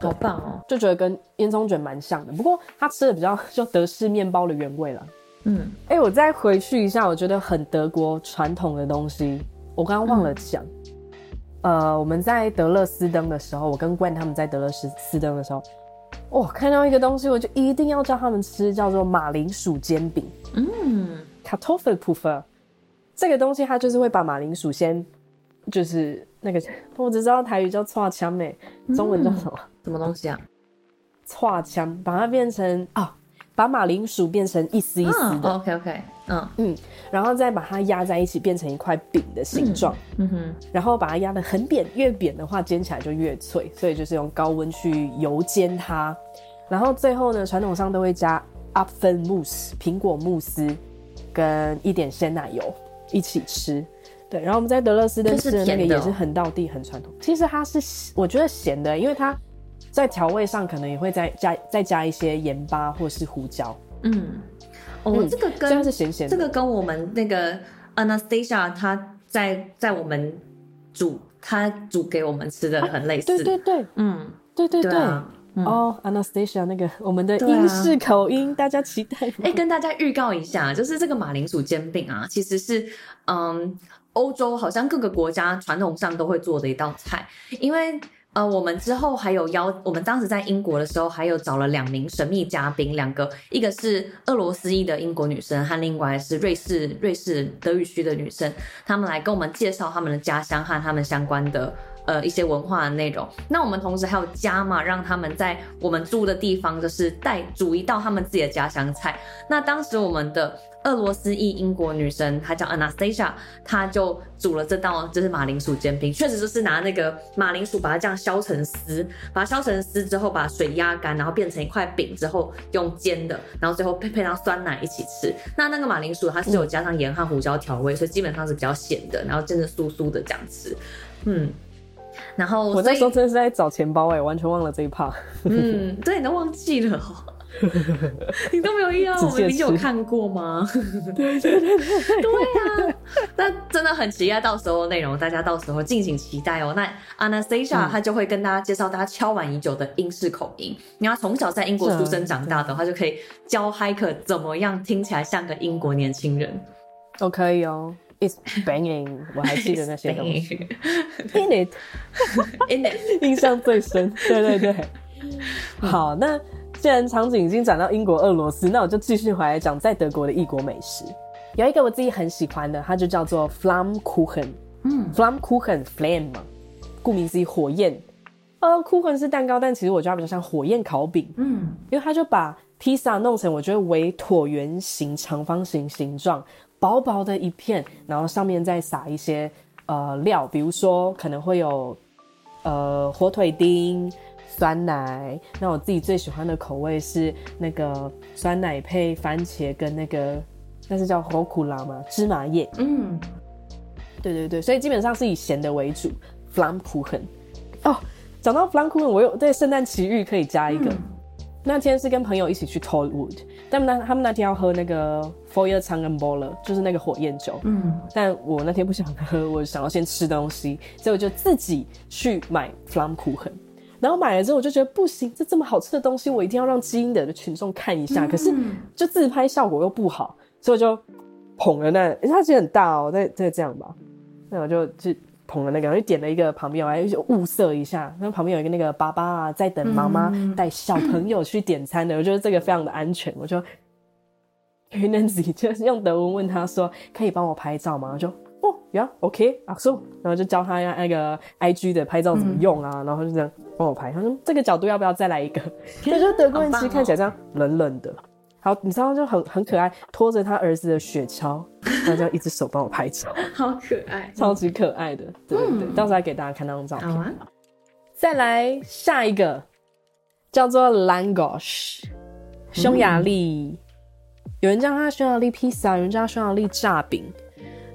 好棒哦！就觉得跟烟囱卷蛮像的，不过它吃的比较就德式面包的原味了。嗯，哎、欸，我再回去一下，我觉得很德国传统的东西，我刚刚忘了讲。嗯、呃，我们在德勒斯登的时候，我跟 Gwen 他们在德勒斯斯登的时候。我、哦、看到一个东西，我就一定要叫他们吃，叫做马铃薯煎饼。嗯，Kartoffelpuffer 这个东西，它就是会把马铃薯先，就是那个，我只知道台语叫串枪诶，中文叫什么？什么东西啊？串枪，把它变成啊。哦把马铃薯变成一丝一丝的、oh，OK OK，嗯。嗯，然后再把它压在一起，变成一块饼的形状，嗯哼，然后把它压得很扁，越扁的话煎起来就越脆，所以就是用高温去油煎它，然后最后呢，传统上都会加 Apfelmus 苹果慕斯跟一点鲜奶油一起吃，对，然后我们在德勒斯登吃的那个也是很道地很传统，其实它是我觉得咸的，因为它。在调味上可能也会再加再加一些盐巴或是胡椒。嗯，哦，嗯、这个跟这是咸咸，这个跟我们那个 Anastasia 她在在我们煮她煮给我们吃的很类似。啊、对对对，嗯，对对对。哦、啊 oh，Anastasia 那个我们的英式口音，啊、大家期待。哎，跟大家预告一下，就是这个马铃薯煎饼啊，其实是嗯，欧洲好像各个国家传统上都会做的一道菜，因为。呃，我们之后还有邀，我们当时在英国的时候，还有找了两名神秘嘉宾，两个，一个是俄罗斯裔的英国女生，和另外是瑞士瑞士德语区的女生，她们来跟我们介绍她们的家乡和她们相关的呃一些文化的内容。那我们同时还有加码，让他们在我们住的地方，就是带煮一道他们自己的家乡菜。那当时我们的。俄罗斯裔英国女生，她叫 Anastasia，她就煮了这道就是马铃薯煎饼，确实就是拿那个马铃薯把它这样削成丝，把它削成丝之后把水压干，然后变成一块饼之后用煎的，然后最后配配上酸奶一起吃。那那个马铃薯它是有加上盐和胡椒调味，所以基本上是比较咸的，然后煎的酥酥的这样吃。嗯，然后我那时候真的是在找钱包哎，完全忘了这一趴。嗯，对，你都忘记了。你都没有遇到，我们有看过吗？对对对对，那真的很期待到时候内容，大家到时候敬请期待哦。那 Anastasia 她就会跟大家介绍大家敲碗已久的英式口音。你要从小在英国出生长大的话，就可以教 Hiker 怎么样听起来像个英国年轻人。都可以哦。It's banging，我还记得那些东西。In it，In it，印象最深。对对对。好，那既然场景已经转到英国、俄罗斯，那我就继续回来讲在德国的异国美食。有一个我自己很喜欢的，它就叫做 Flammkuchen。嗯，Flammkuchen，flame 嘛，顾名思义，火焰。呃，Kuchen 是蛋糕，但其实我觉得它比较像火焰烤饼。嗯，因为它就把披萨弄成我觉得为椭圆形、长方形形状。薄薄的一片，然后上面再撒一些呃料，比如说可能会有呃火腿丁、酸奶。那我自己最喜欢的口味是那个酸奶配番茄跟那个那是叫 rucola 吗？芝麻叶。嗯，对对对，所以基本上是以咸的为主。Flammkuchen 哦，讲到 Flammkuchen，我有对圣诞奇遇可以加一个。嗯那天是跟朋友一起去 Tollwood，但那他们那天要喝那个 Feuerzangenbowle，就是那个火焰酒。嗯，但我那天不想喝，我想要先吃东西，所以我就自己去买 Flammkuchen。然后买了之后，我就觉得不行，这这么好吃的东西，我一定要让基因的群众看一下。可是就自拍效果又不好，所以我就捧了那，欸、它其实很大哦，再再这样吧，那我就去。捧了那个，就点了一个旁边，我还就物色一下。那旁边有一个那个爸爸啊，在等妈妈带小朋友去点餐的。嗯、我觉得这个非常的安全。我就 Nancy 就是用德文问他说：“可以帮我拍照吗？”他说哦呀，OK，啊，so，然后就教他那个 IG 的拍照怎么用啊，嗯、然后就这样帮我拍。他说：“这个角度要不要再来一个？”我觉得德国人其实看起来这样冷冷的。好，你知道就很很可爱，拖着他儿子的雪橇，他就一只手帮我拍照，好可爱，超级可爱的，对对对，嗯、到时候来给大家看那张照片。好啊、再来下一个，叫做 Langosch，匈牙利，嗯、有人叫它匈牙利披萨，有人叫它匈牙利炸饼，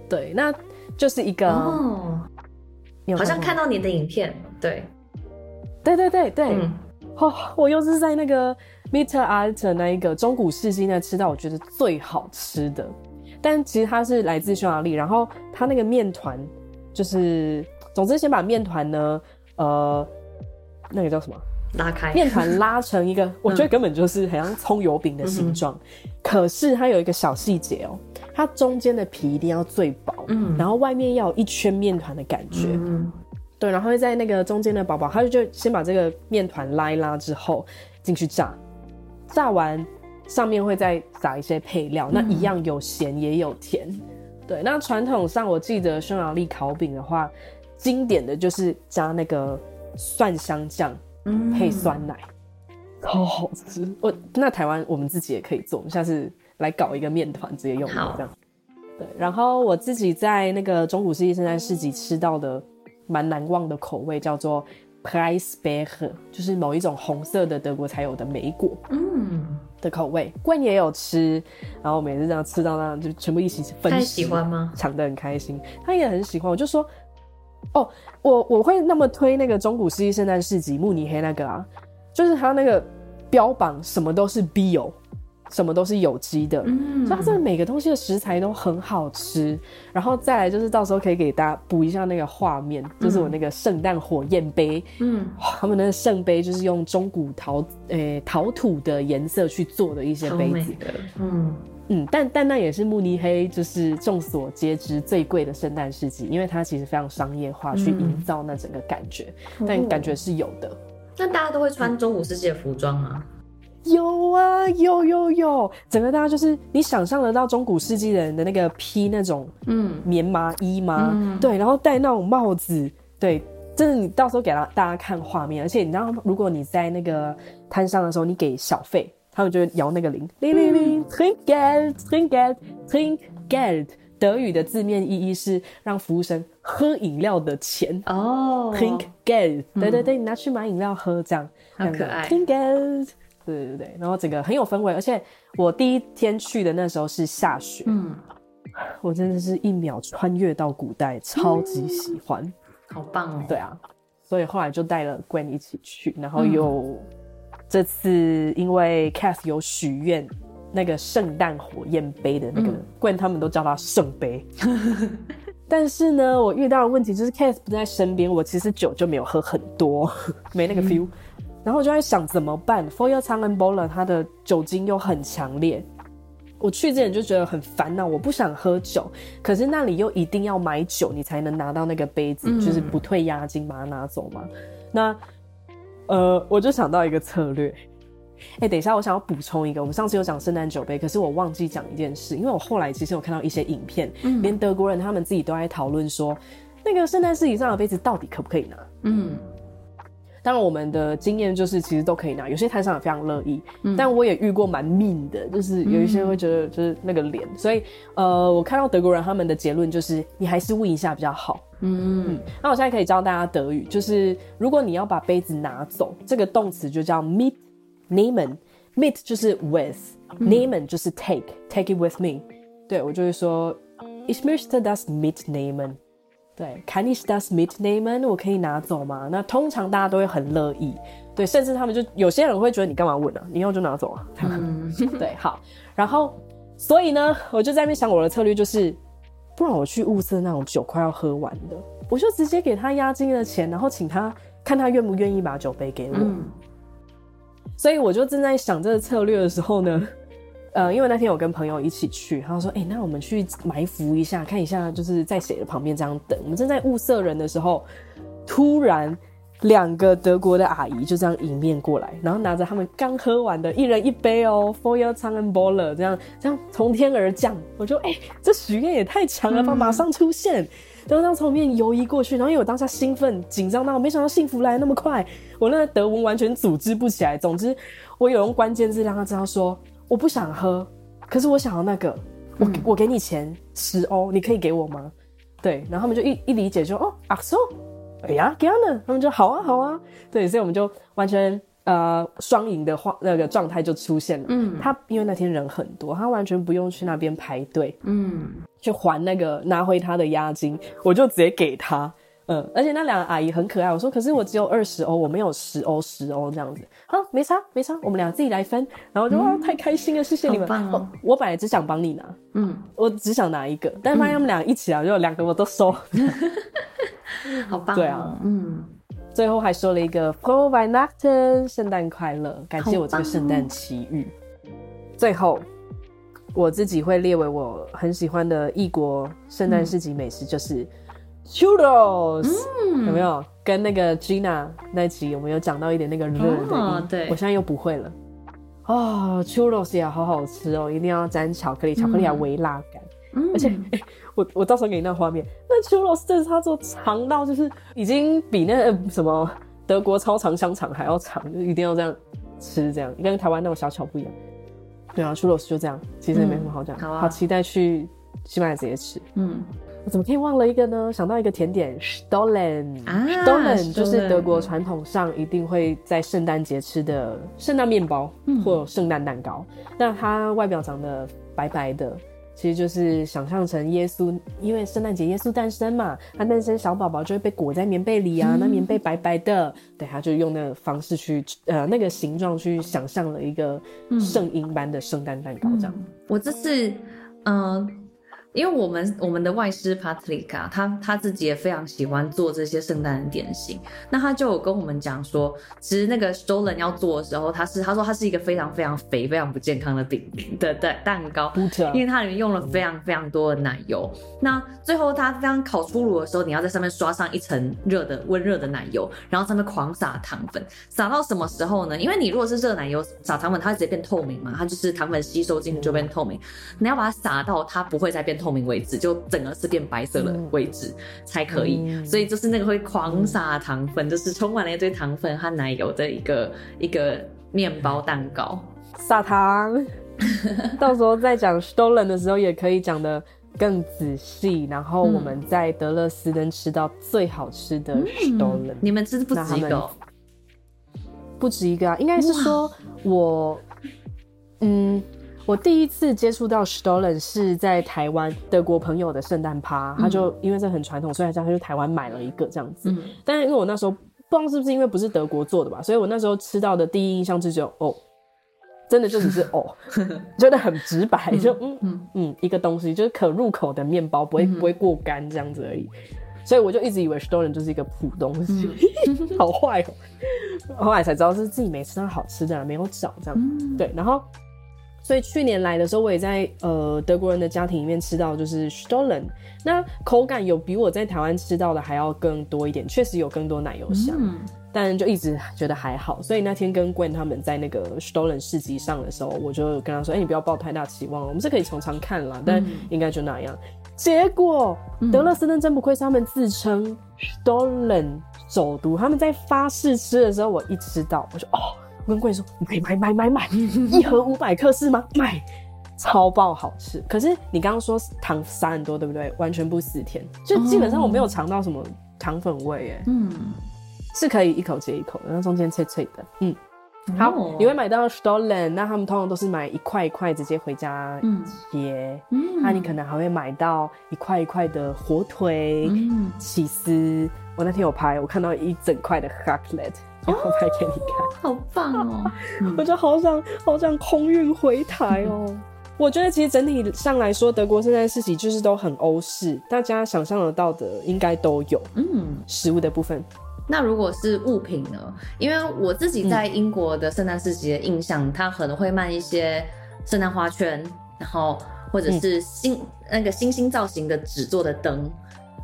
对，那就是一个，哦，好像看到你的影片，对，对对对对，嗯、哦，我又是在那个。Mittelalter 那一个中古世纪那吃到我觉得最好吃的，但其实它是来自匈牙利，然后它那个面团就是，总之先把面团呢，呃，那个叫什么？拉开。面团拉成一个，我觉得根本就是很像葱油饼的形状，嗯、可是它有一个小细节哦，它中间的皮一定要最薄，嗯，然后外面要有一圈面团的感觉，嗯，对，然后在那个中间的薄薄，它就就先把这个面团拉一拉之后进去炸。炸完，上面会再撒一些配料，那一样有咸也有甜。嗯、对，那传统上我记得匈牙利烤饼的话，经典的就是加那个蒜香酱配酸奶，超、嗯、好吃。我那台湾我们自己也可以做，我们下次来搞一个面团直接用这样。好对，然后我自己在那个中古世纪圣诞市集吃到的蛮难忘的口味叫做。Preiselbeere 就是某一种红色的德国才有的莓果，嗯，的口味。Gwen 也有吃，然后每次这样吃到那，就全部一起分享。他喜欢吗？抢得很开心，他也很喜欢。我就说，哦，我我会那么推那个中古世纪圣诞市集慕尼黑那个啊，就是他那个标榜什么都是 bio。什么都是有机的，嗯，所以它这每个东西的食材都很好吃。然后再来就是到时候可以给大家补一下那个画面，嗯、就是我那个圣诞火焰杯，嗯，他们那个圣杯就是用中古陶诶、欸、陶土的颜色去做的一些杯子，嗯。嗯，但但那也是慕尼黑就是众所皆知最贵的圣诞市集，因为它其实非常商业化，嗯、去营造那整个感觉，但感觉是有的。那大家都会穿中古世纪的服装吗？有啊，有有有，整个大家就是你想象得到中古世纪的人的那个披那种嗯。棉麻衣吗？嗯、对，然后戴那种帽子，对，真的你到时候给大大家看画面，而且你知道，如果你在那个摊上的时候，你给小费，他们就会摇那个铃，铃铃铃，Trinkgeld，Trinkgeld，Trinkgeld，德语的字面意义是让服务生喝饮料的钱。哦，Trinkgeld，对对对，你拿去买饮料喝，这样好可爱，Trinkgeld。对对对，然后整个很有氛围，而且我第一天去的那时候是下雪，嗯，我真的是一秒穿越到古代，超级喜欢，好棒哦！对啊，所以后来就带了 Gwen 一起去，然后又这次因为 Cass 有许愿那个圣诞火焰杯的那个，怪、嗯、他们都叫它圣杯。但是呢，我遇到的问题就是 Cass 不在身边，我其实酒就没有喝很多，没那个 feel。嗯、然后我就在想怎么办？Four-Year Challenge 它的酒精又很强烈，我去之前就觉得很烦恼，我不想喝酒，可是那里又一定要买酒，你才能拿到那个杯子，嗯、就是不退押金把它拿走嘛。那呃，我就想到一个策略。哎、欸，等一下，我想要补充一个。我们上次有讲圣诞酒杯，可是我忘记讲一件事，因为我后来其实有看到一些影片，嗯、连德国人他们自己都在讨论说，那个圣诞市集上的杯子到底可不可以拿？嗯，当然我们的经验就是其实都可以拿，有些摊商也非常乐意。嗯，但我也遇过蛮 mean 的，就是有一些会觉得就是那个脸，嗯、所以呃，我看到德国人他们的结论就是，你还是问一下比较好。嗯，嗯，那我现在可以教大家德语，就是如果你要把杯子拿走，这个动词就叫 mit。Nehmen，mit 就是 with，nehmen、嗯、就是 take，take it with me。对，我就会说，ich möchte das mitnehmen。对，kann ich das mitnehmen？我可以拿走吗？那通常大家都会很乐意。对，甚至他们就有些人会觉得你干嘛问呢、啊？你要就拿走啊。嗯、对，好。然后，所以呢，我就在那边想我的策略就是，不然我去物色那种酒快要喝完的，我就直接给他押金的钱，然后请他看他愿不愿意把酒杯给我。嗯所以我就正在想这个策略的时候呢，呃，因为那天我跟朋友一起去，他说：“哎、那我们去埋伏一下，看一下就是在谁的旁边这样等。”我们正在物色人的时候，突然两个德国的阿姨就这样迎面过来，然后拿着他们刚喝完的一人一杯哦，Four-Year Challenge 这样这样从天而降。我就哎、这许愿也太强了吧！马上出现。然后这样从面游移过去，然后因为我当下兴奋紧张到，我没想到幸福来那么快，我那个德文完全组织不起来。总之，我有用关键字让他知道说我不想喝，可是我想要那个，我、嗯、我给你钱十欧，你可以给我吗？对，然后他们就一一理解就哦啊，so，哎呀，给他们，他们就好啊好啊，对，所以我们就完全。呃，双赢的话，那个状态就出现了。嗯，他因为那天人很多，他完全不用去那边排队，嗯，去还那个拿回他的押金，我就直接给他。嗯，而且那两个阿姨很可爱，我说可是我只有二十欧，我没有十欧十欧这样子。好，没差没差，我们俩自己来分。然后就哇，太开心了，谢谢你们。我本来只想帮你拿，嗯，我只想拿一个，但是发现他们俩一起来，就两个我都收。好棒，对啊，嗯。最后还说了一个 Frohe Weihnachten 圣诞快乐，感谢我这个圣诞奇遇。最后，我自己会列为我很喜欢的异国圣诞市集美食，就是 Churros，有没有？跟那个 Gina 那集有没有讲到一点那个热的？哦，对，我现在又不会了。哦，Churros 也好好吃哦，一定要沾巧克力，巧克力还微辣感。嗯，而且，欸、我我到时候给你那画面，那 Churros 真的是他做长到就是已经比那个什么德国超长香肠还要长，就一定要这样吃，这样跟台湾那种小巧不一样。对啊，Churros 就这样，其实也没什么好讲，嗯。好啊，好期待去西班牙直接吃。嗯，我怎么可以忘了一个呢？想到一个甜点，Stollen 啊，Stollen 就是德国传统上一定会在圣诞节吃的圣诞面包或圣诞蛋糕。嗯，那它外表长得白白的。其实就是想象成耶稣，因为圣诞节耶稣诞生嘛，他诞生小宝宝就会被裹在棉被里啊，嗯、那棉被白白的，对，他就用那个方式去呃那个形状去想象了一个圣婴般的圣诞蛋糕这样。嗯、我这次嗯。呃因为我们我们的外师 Patrick 他他自己也非常喜欢做这些圣诞的点心。那他就有跟我们讲说，其实那个 Stollen 要做的时候，他是他说他是一个非常非常肥、非常不健康的饼的蛋蛋糕，因为它里面用了非常非常多的奶油。那最后它刚烤出炉的时候，你要在上面刷上一层热的温热的奶油，然后上面狂撒糖粉，撒到什么时候呢？因为你如果是热奶油撒糖粉，它会直接变透明嘛，它就是糖粉吸收进去就变透明。你要把它撒到它不会再变透明。透明为止，就整个是变白色的为止、嗯、才可以。嗯、所以就是那个会狂撒糖粉，嗯、就是充满了一堆糖粉和奶油的一个一个面包蛋糕。撒糖，到时候再讲 Stollen 的时候，也可以讲得更仔细。然后我们在德勒斯登吃到最好吃的 Stollen，、嗯、你们吃的不止一个？不止一个啊，应该是说我，嗯。我第一次接触到 Stollen 是在台湾德国朋友的圣诞趴，他就因为这很传统，所以他就台湾买了一个这样子。嗯、但是因为我那时候不知道是不是因为不是德国做的吧，所以我那时候吃到的第一印象就只有哦，真的就只是哦，真的很直白，就嗯嗯嗯，一个东西就是可入口的面包，不会不会过干这样子而已。所以我就一直以为 Stollen 就是一个普东西，好坏哦、喔。后来才知道是自己没吃到好吃的，没有找这样。对，然后。所以去年来的时候，我也在呃德国人的家庭里面吃到就是 Stollen，那口感有比我在台湾吃到的还要更多一点，确实有更多奶油香，嗯、但就一直觉得还好。所以那天跟 Gwen 他们在那个 Stollen 市集上的时候，我就跟他说：“哎、欸，你不要抱太大期望，我们是可以尝尝看啦，但应该就那样。嗯”结果德勒斯顿真不愧是他们自称 Stollen 首都，他们在发誓吃的时候，我一吃到我说：“哦。”我跟贵说买买买买买，一盒五百克是吗？买，超爆好吃。可是你刚刚说糖撒很多，对不对？完全不死甜，就基本上我没有尝到什么糖粉味，哎，嗯，是可以一口接一口的，然后中间脆脆的，嗯。好，哦、你会买到 Stollen，那他们通常都是买一块一块直接回家切。嗯，那你可能还会买到一块一块的火腿、嗯、起司。我那天有拍，我看到一整块的 Raclette，然后拍给你看，哦、好棒哦！我就好想好想空运回台哦。嗯、我觉得其实整体上来说，德国圣诞市集就是都很欧式，大家想象得到的应该都有。嗯，食物的部分。那如果是物品呢？因为我自己在英国的圣诞市集的印象，它可能会卖一些圣诞花圈，然后或者是星、嗯、那个星星造型的纸做的灯，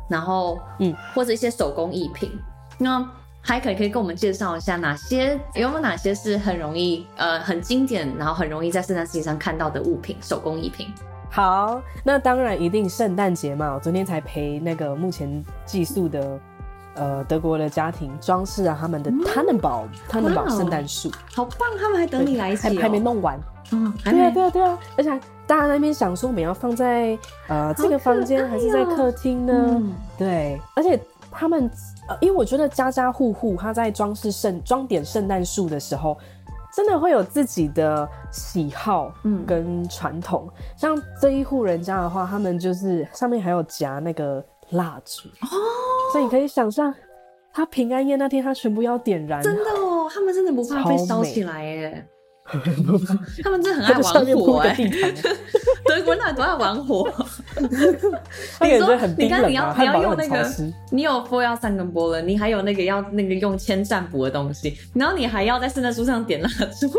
然后嗯，或者一些手工艺品。那还可以可以跟我们介绍一下哪些有没有哪些是很容易呃很经典，然后很容易在圣诞市集上看到的物品，手工艺品。好，那当然一定圣诞节嘛！我昨天才陪那个目前寄宿的。呃，德国的家庭装饰啊，他们的 Tannenbaum，Tannenbaum 圣诞树，好棒！他们还等你来一起，还还没弄完。嗯，对啊，对啊，对啊！而且大家在那边想说，我们要放在呃这个房间还是在客厅呢？嗯、对，而且他们呃，因为我觉得家家户户他在装饰圣装点圣诞树的时候，真的会有自己的喜好，嗯，跟传统。嗯、像这一户人家的话，他们就是上面还有夹那个蜡烛哦。所以你可以想象，他平安夜那天，他全部要点燃。真的哦，他们真的不怕被烧起来耶。他们真的很爱玩火哎。德国人哪都爱玩火。你说，你刚你要你要用那个，你有 foil 三根波了，你还有那个要那个用铅占卜的东西，然后你还要在圣诞树上点蜡烛，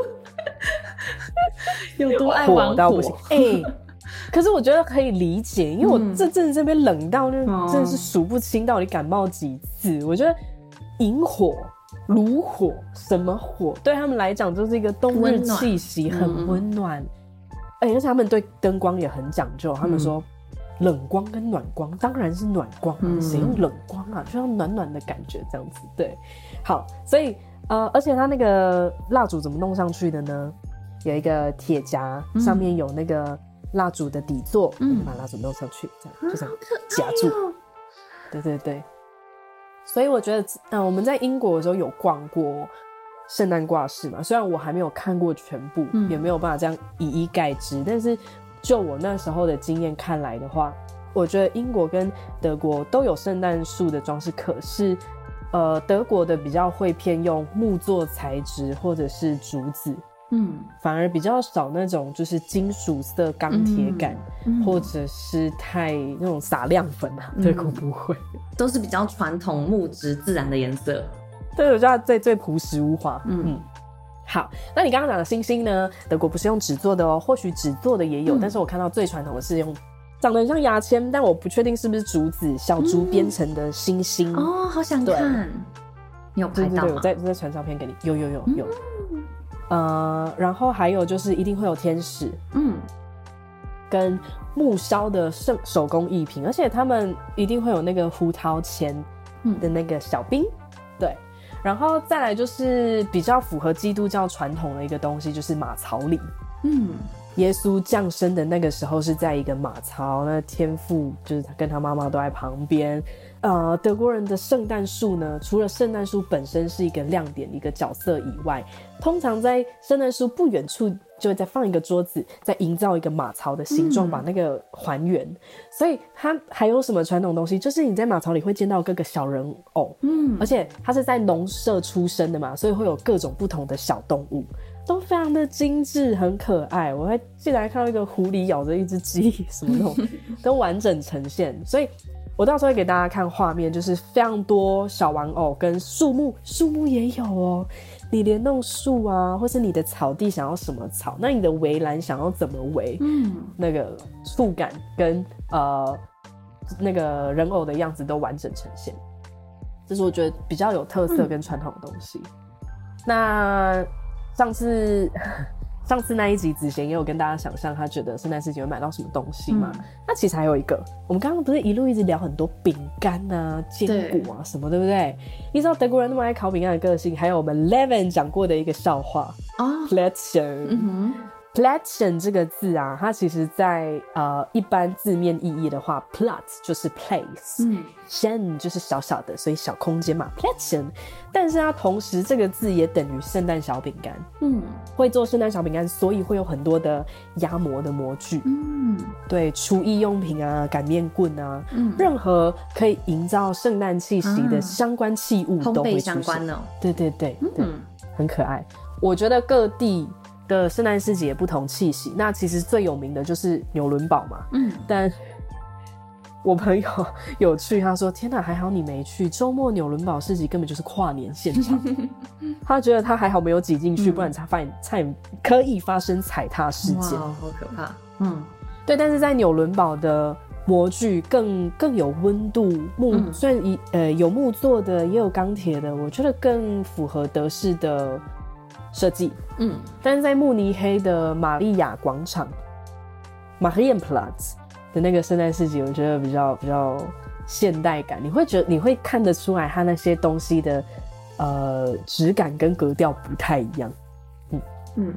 有多爱玩火？哎。可是我觉得可以理解，因为我这阵子这边冷到就真的是数不清到底感冒几次。嗯、我觉得萤火、炉火什么火对他们来讲就是一个冬日气息，很温暖。哎、嗯欸，而且他们对灯光也很讲究，他们说冷光跟暖光当然是暖光啊，谁、嗯、用冷光啊？就像暖暖的感觉这样子。对，好，所以呃，而且它那个蜡烛怎么弄上去的呢？有一个铁夹，上面有那个。蜡烛的底座，嗯，把蜡烛弄上去，这样就这样夹住。哦、对对对，所以我觉得，嗯、呃，我们在英国的时候有逛过圣诞挂饰嘛，虽然我还没有看过全部，嗯、也没有办法这样以一概之，但是就我那时候的经验看来的话，我觉得英国跟德国都有圣诞树的装饰，可是，呃，德国的比较会偏用木作材质或者是竹子。嗯，反而比较少那种就是金属色钢铁感，嗯、或者是太那种撒亮粉啊，德国不会，都是比较传统木质自然的颜色。对，我觉得最最朴实无华。嗯嗯，好，那你刚刚讲的星星呢？德国不是用纸做的哦，或许纸做的也有，嗯、但是我看到最传统的是用长得很像牙签，但我不确定是不是竹子小竹编成的星星。嗯、哦，好想看，你有拍到吗？对对对，我再我再传照片给你。有有有有。嗯呃，然后还有就是一定会有天使，嗯，跟木烧的手手工艺品，而且他们一定会有那个胡桃钳的那个小兵，然后再来就是比较符合基督教传统的一个东西，就是马槽里，嗯，耶稣降生的那个时候是在一个马槽，那天父就是他跟他妈妈都在旁边。呃，德国人的圣诞树呢，除了圣诞树本身是一个亮点、一个角色以外，通常在圣诞树不远处就会再放一个桌子，再营造一个马槽的形状，把那个还原。嗯、所以它还有什么传统东西？就是你在马槽里会见到各个小人偶，嗯，而且它是在农舍出生的嘛，所以会有各种不同的小动物，都非常的精致，很可爱。我还记得看到一个狐狸咬着一只鸡，什么那种 都完整呈现，所以。我到时候会给大家看画面，就是非常多小玩偶跟树木，树木也有哦。你连弄树啊，或是你的草地想要什么草，那你的围栏想要怎么围，嗯，那个触感跟呃那个人偶的样子都完整呈现，这是我觉得比较有特色跟传统的东西。嗯、那上次。上次那一集子贤也有跟大家想象，他觉得圣诞市集会买到什么东西嘛？嗯、那其实还有一个，我们刚刚不是一路一直聊很多饼干啊、坚果啊什么，对不对？你知道德国人那么爱烤饼干的个性，还有我们 Levin 讲过的一个笑话。哦。Plätzchen Plätzchen 这个字啊，它其实在呃一般字面意义的话，Platz 就是 place，嗯，chen 就是小小的，所以小空间嘛，Plätzchen。但是它同时这个字也等于圣诞小饼干，嗯，会做圣诞小饼干，所以会有很多的压模的模具，嗯，对，厨艺用品啊，擀面棍啊，嗯，任何可以营造圣诞气息的相关器物都会出现，相关哦，对对对，对，嗯，很可爱。我觉得各地。的圣诞市集也不同气息，那其实最有名的就是纽伦堡嘛。嗯，但我朋友有去，他说：“天哪，还好你没去，周末纽伦堡市集根本就是跨年现场。”他觉得他还好没有挤进去，嗯、不然才发现才可以发生踩踏事件，好可怕。嗯，对，但是在纽伦堡的模具更更有温度，木、嗯、虽然一呃有木做的，也有钢铁的，我觉得更符合德式的。设计，嗯，但是在慕尼黑的玛利亚广场 （Marienplatz） 的那个圣诞市集，我觉得比较比较现代感。你会觉得你会看得出来，它那些东西的呃质感跟格调不太一样。嗯嗯，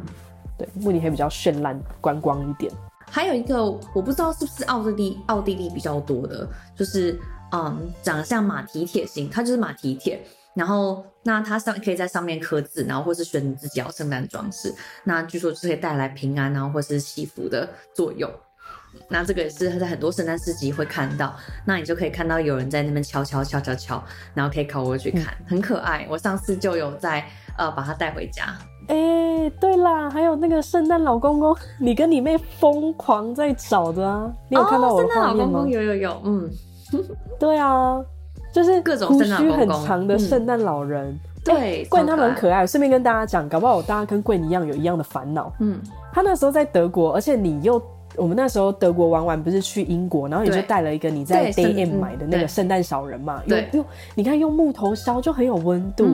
对，慕尼黑比较绚烂观光一点。还有一个我不知道是不是奥地利奥地利比较多的，就是嗯，长得像马蹄铁型，它就是马蹄铁。然后，那它上可以在上面刻字，然后或是选你自己要圣诞装饰。那据说就可以带来平安，然后或是祈福的作用。那这个也是在很多圣诞市集会看到。那你就可以看到有人在那边敲敲敲敲敲，然后可以靠过去看，嗯、很可爱。我上次就有在呃把它带回家。哎，对啦，还有那个圣诞老公公，你跟你妹疯狂在找的啊！你有看到我吗？哦、圣诞老公公有有有，嗯，对啊。就是各种胡须很长的圣诞老人，嗯、对，桂他们很可爱。顺便跟大家讲，搞不好大家跟桂你一样有一样的烦恼。嗯，他那时候在德国，而且你又我们那时候德国玩完不是去英国，然后你就带了一个你在 Day M 买的那个圣诞小人嘛？对，用你看用木头烧就很有温度，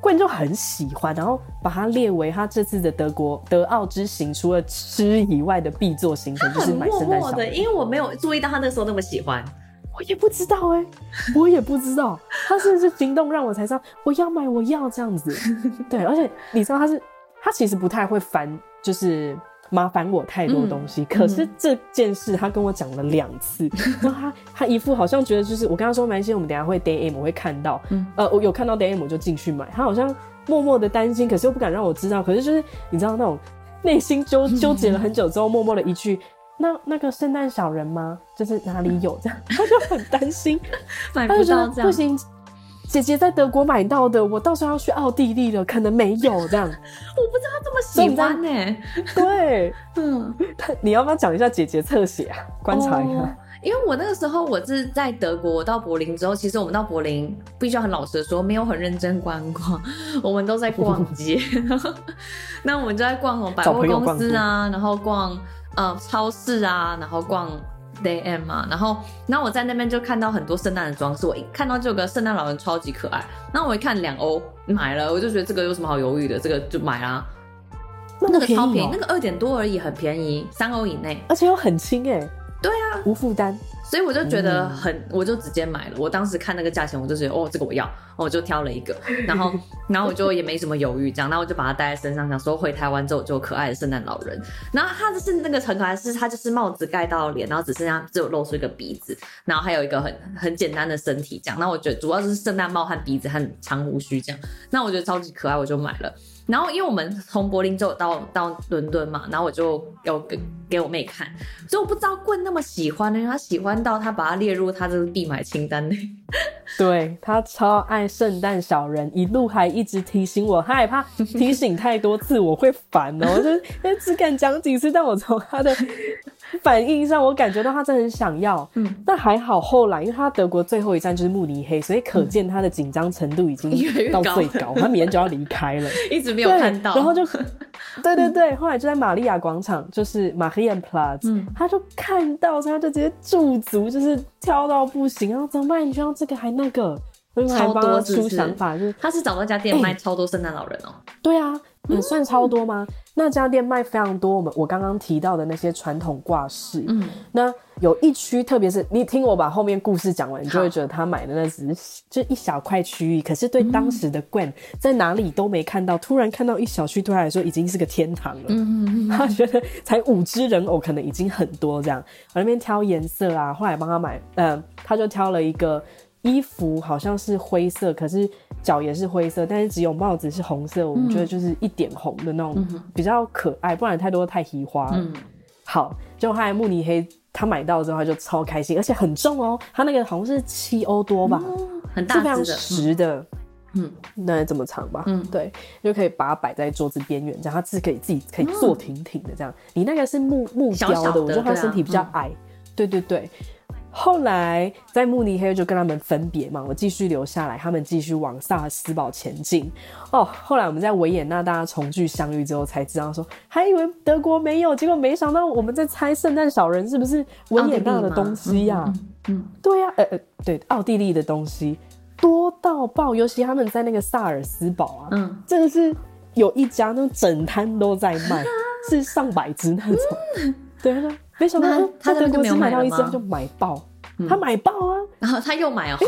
桂、嗯、就很喜欢，然后把它列为他这次的德国德奥之行除了吃以外的必做行程，就是买圣诞小人。因为我没有注意到他那时候那么喜欢。我也不知道哎、欸，我也不知道，他是不是行动让我才知道我要买，我要这样子。对，而且你知道他是，他其实不太会烦，就是麻烦我太多东西。嗯、可是这件事他跟我讲了两次，嗯、然后他他一副好像觉得就是我跟他说没关系，我们等下会 day M 我会看到，嗯、呃，我有看到 day M 我就进去买。他好像默默的担心，可是又不敢让我知道。可是就是你知道那种内心纠纠结了很久之后，默默的一句。那那个圣诞小人吗？就是哪里有 这样，他就很担心，买不到这样，不行。姐姐在德国买到的，我到时候要去奥地利了，可能没有这样。我不知道他这么喜欢呢、欸。对，嗯，你要不要讲一下姐姐侧写啊？观察一下。Oh, 因为我那个时候我是在德国，我到柏林之后，其实我们到柏林必须要很老实的说，没有很认真观光，我们都在逛街。那我们就在逛什么百货公司啊，然后逛。呃，超市啊，然后逛 Day M 啊，然后，然后我在那边就看到很多圣诞的装饰，我一看到就有个圣诞老人超级可爱，那我一看两欧买了，我就觉得这个有什么好犹豫的，这个就买啦。那个超便宜，那个二点多而已，很便宜，三欧以内，而且又很轻哎。对啊，无负担。所以我就觉得很，嗯、我就直接买了。我当时看那个价钱，我就觉得哦，这个我要，我就挑了一个，然后 然后我就也没什么犹豫，这样，然后我就把它戴在身上，想说回台湾之后就有可爱的圣诞老人。然后他就是那个很可爱，是他就是帽子盖到脸，然后只剩下只有露出一个鼻子，然后还有一个很很简单的身体这样。那我觉得主要就是圣诞帽和鼻子和长胡须这样，那我觉得超级可爱，我就买了。然后，因为我们从柏林就到到伦敦嘛，然后我就有给给我妹看，所以我不知道棍那么喜欢呢，他喜欢到他把它列入他这个必买清单内。对，他超爱圣诞小人，一路还一直提醒我，他害怕 提醒太多次我会烦哦，我就只敢讲几次，但我从他的。反应上，我感觉到他真的很想要。嗯，但还好，后来因为他德国最后一站就是慕尼黑，所以可见他的紧张程度已经 到最高。高他明天就要离开了，一直没有看到。然后就，对对对，后来就在玛利亚广场，就是 Marienplatz，嗯，他就看到，他就直接驻足，就是跳到不行。然后怎么办？你需要这个还那个？超多出想法，就是他是找那家店卖超多圣诞老人哦、喔。对啊。嗯，算超多吗？那家店卖非常多。我们我刚刚提到的那些传统挂饰，嗯，那有一区，特别是你听我把后面故事讲完，你就会觉得他买的那只是就一小块区域。可是对当时的 Gwen 在哪里都没看到，突然看到一小区，对他来说已经是个天堂了。嗯嗯，他觉得才五只人偶可能已经很多这样。我那边挑颜色啊，后来帮他买，嗯，他就挑了一个。衣服好像是灰色，可是脚也是灰色，但是只有帽子是红色。我们觉得就是一点红的那种，比较可爱，不然太多太奇花。了。嗯，好，就后来慕尼黑他买到之后他就超开心，而且很重哦，他那个好像是七欧多吧，嗯、很大，是非常实的，嗯，那这么长吧，嗯，对，就可以把它摆在桌子边缘，这样它自己可以自己可以坐挺挺的这样。嗯、你那个是木木雕的，我觉得他身体比较矮，对对。后来在慕尼黑就跟他们分别嘛，我继续留下来，他们继续往萨尔斯堡前进。哦，后来我们在维也纳大家重聚相遇之后，才知道说还以为德国没有，结果没想到我们在猜圣诞小人是不是维也纳的东西呀、啊？嗯，对呀、啊，呃呃，对，奥地利的东西多到爆，尤其他们在那个萨尔斯堡啊，嗯，真的是有一家那种整摊都在卖，是上百只那种，嗯、对啊。没想到他在德国只买到一只，他就买爆，嗯、他买爆啊！然后他又买哦，欸、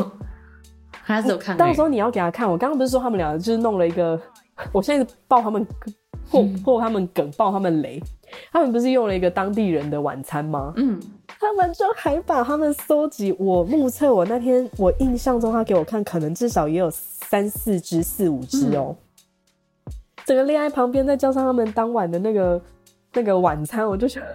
他是有看。到时候你要给他看，我刚刚不是说他们俩就是弄了一个，我现在爆他们破破他们梗，爆他们雷。他们不是用了一个当地人的晚餐吗？嗯，他们就还把他们搜集，我目测我那天我印象中他给我看，可能至少也有三四只、四五只哦。嗯、整个恋爱旁边再加上他们当晚的那个那个晚餐，我就觉得。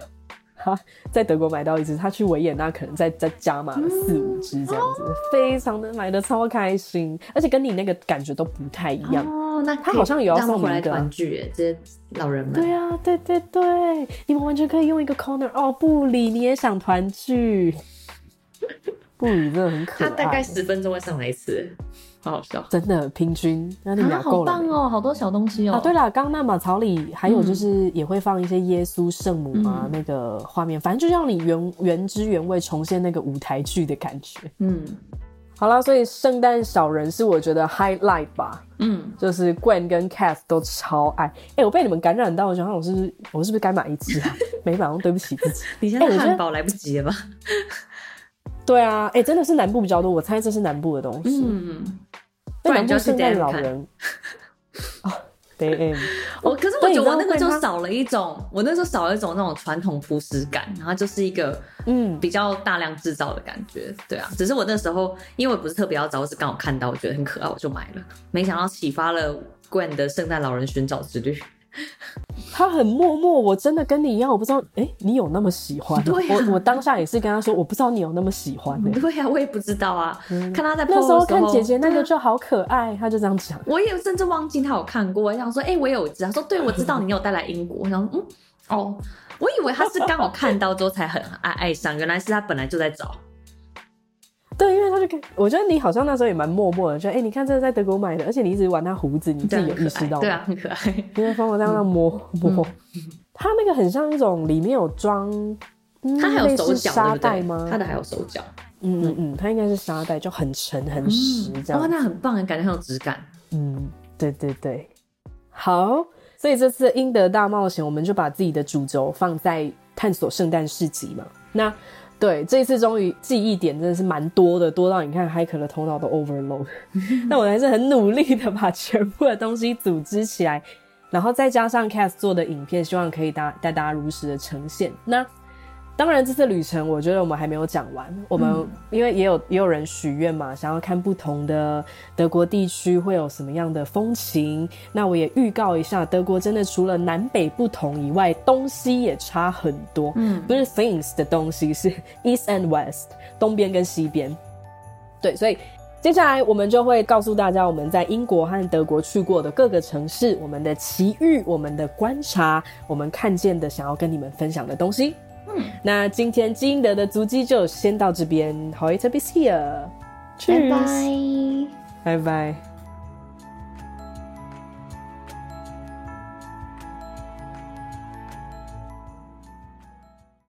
他在德国买到一只，他去维也纳可能再再加码了四五只这样子，嗯、非常的买的超开心，而且跟你那个感觉都不太一样哦。那他好像也要送回来团聚，这些老人们。对啊，对对对，你们完全可以用一个 corner 哦。布里，你也想团聚？布里真的很可爱，他大概十分钟会上来一次。好好笑，真的平均，那你们俩够了。好棒哦，好多小东西哦。啊，对了，刚刚那马槽里还有就是也会放一些耶稣圣母啊、嗯、那个画面，反正就让你原原汁原味重现那个舞台剧的感觉。嗯，好了，所以圣诞小人是我觉得 highlight 吧。嗯，就是 Gwen 跟 Cath 都超爱。哎、欸，我被你们感染到，我想我是不是我是不是该买一只啊？没买，对不起自己。你现在汉堡来不及了吧？对啊，哎、欸，真的是南部比较多，我猜这是南部的东西。嗯，不然就是圣诞老人。哦，Damn！我可是我觉得我那个就少了一种，我那时候少了一种那种传统朴实感，然后就是一个嗯比较大量制造的感觉。对啊，只是我那时候因为我不是特别要找，我是刚好看到，我觉得很可爱，我就买了。没想到启发了 Gwen 的圣诞老人寻找之旅。他很默默，我真的跟你一样，我不知道，哎、欸，你有那么喜欢？对、啊，我我当下也是跟他说，我不知道你有那么喜欢、欸。对呀、啊，我也不知道啊。嗯、看他在那时候看姐姐那个就好可爱，啊、他就这样讲。我也甚至忘记他有看过，我想说，哎、欸，我也有知道。他说，对，我知道你有带来英国。我想说，嗯，哦，我以为他是刚好看到之后才很爱爱上，原来是他本来就在找。对，因为他就看，我觉得你好像那时候也蛮默默的，就哎、欸，你看这是在德国买的，而且你一直玩他胡子，你自己有意识到吗？对啊，很可爱。因为疯狂这样摸摸，他那个很像一种里面有装，他还有手脚沙袋吗？他的还有手脚，嗯嗯嗯，他应该是沙袋，就很沉很实这样。哇，那很棒，感觉很有质感。嗯，对对对，好，所以这次英德大冒险，我们就把自己的主轴放在探索圣诞市集嘛。那。对，这一次终于记忆点真的是蛮多的，多到你看 Hiker 的头脑都 overload。那我还是很努力的把全部的东西组织起来，然后再加上 Cast 做的影片，希望可以大带大家如实的呈现。那。当然，这次旅程我觉得我们还没有讲完。我们因为也有也有人许愿嘛，想要看不同的德国地区会有什么样的风情。那我也预告一下，德国真的除了南北不同以外，东西也差很多。嗯，不是 things 的东西，是 east and west，东边跟西边。对，所以接下来我们就会告诉大家我们在英国和德国去过的各个城市，我们的奇遇，我们的观察，我们看见的，想要跟你们分享的东西。嗯，那今天基因德的足迹就先到这边。好，It's a bis hier，拜拜，拜拜。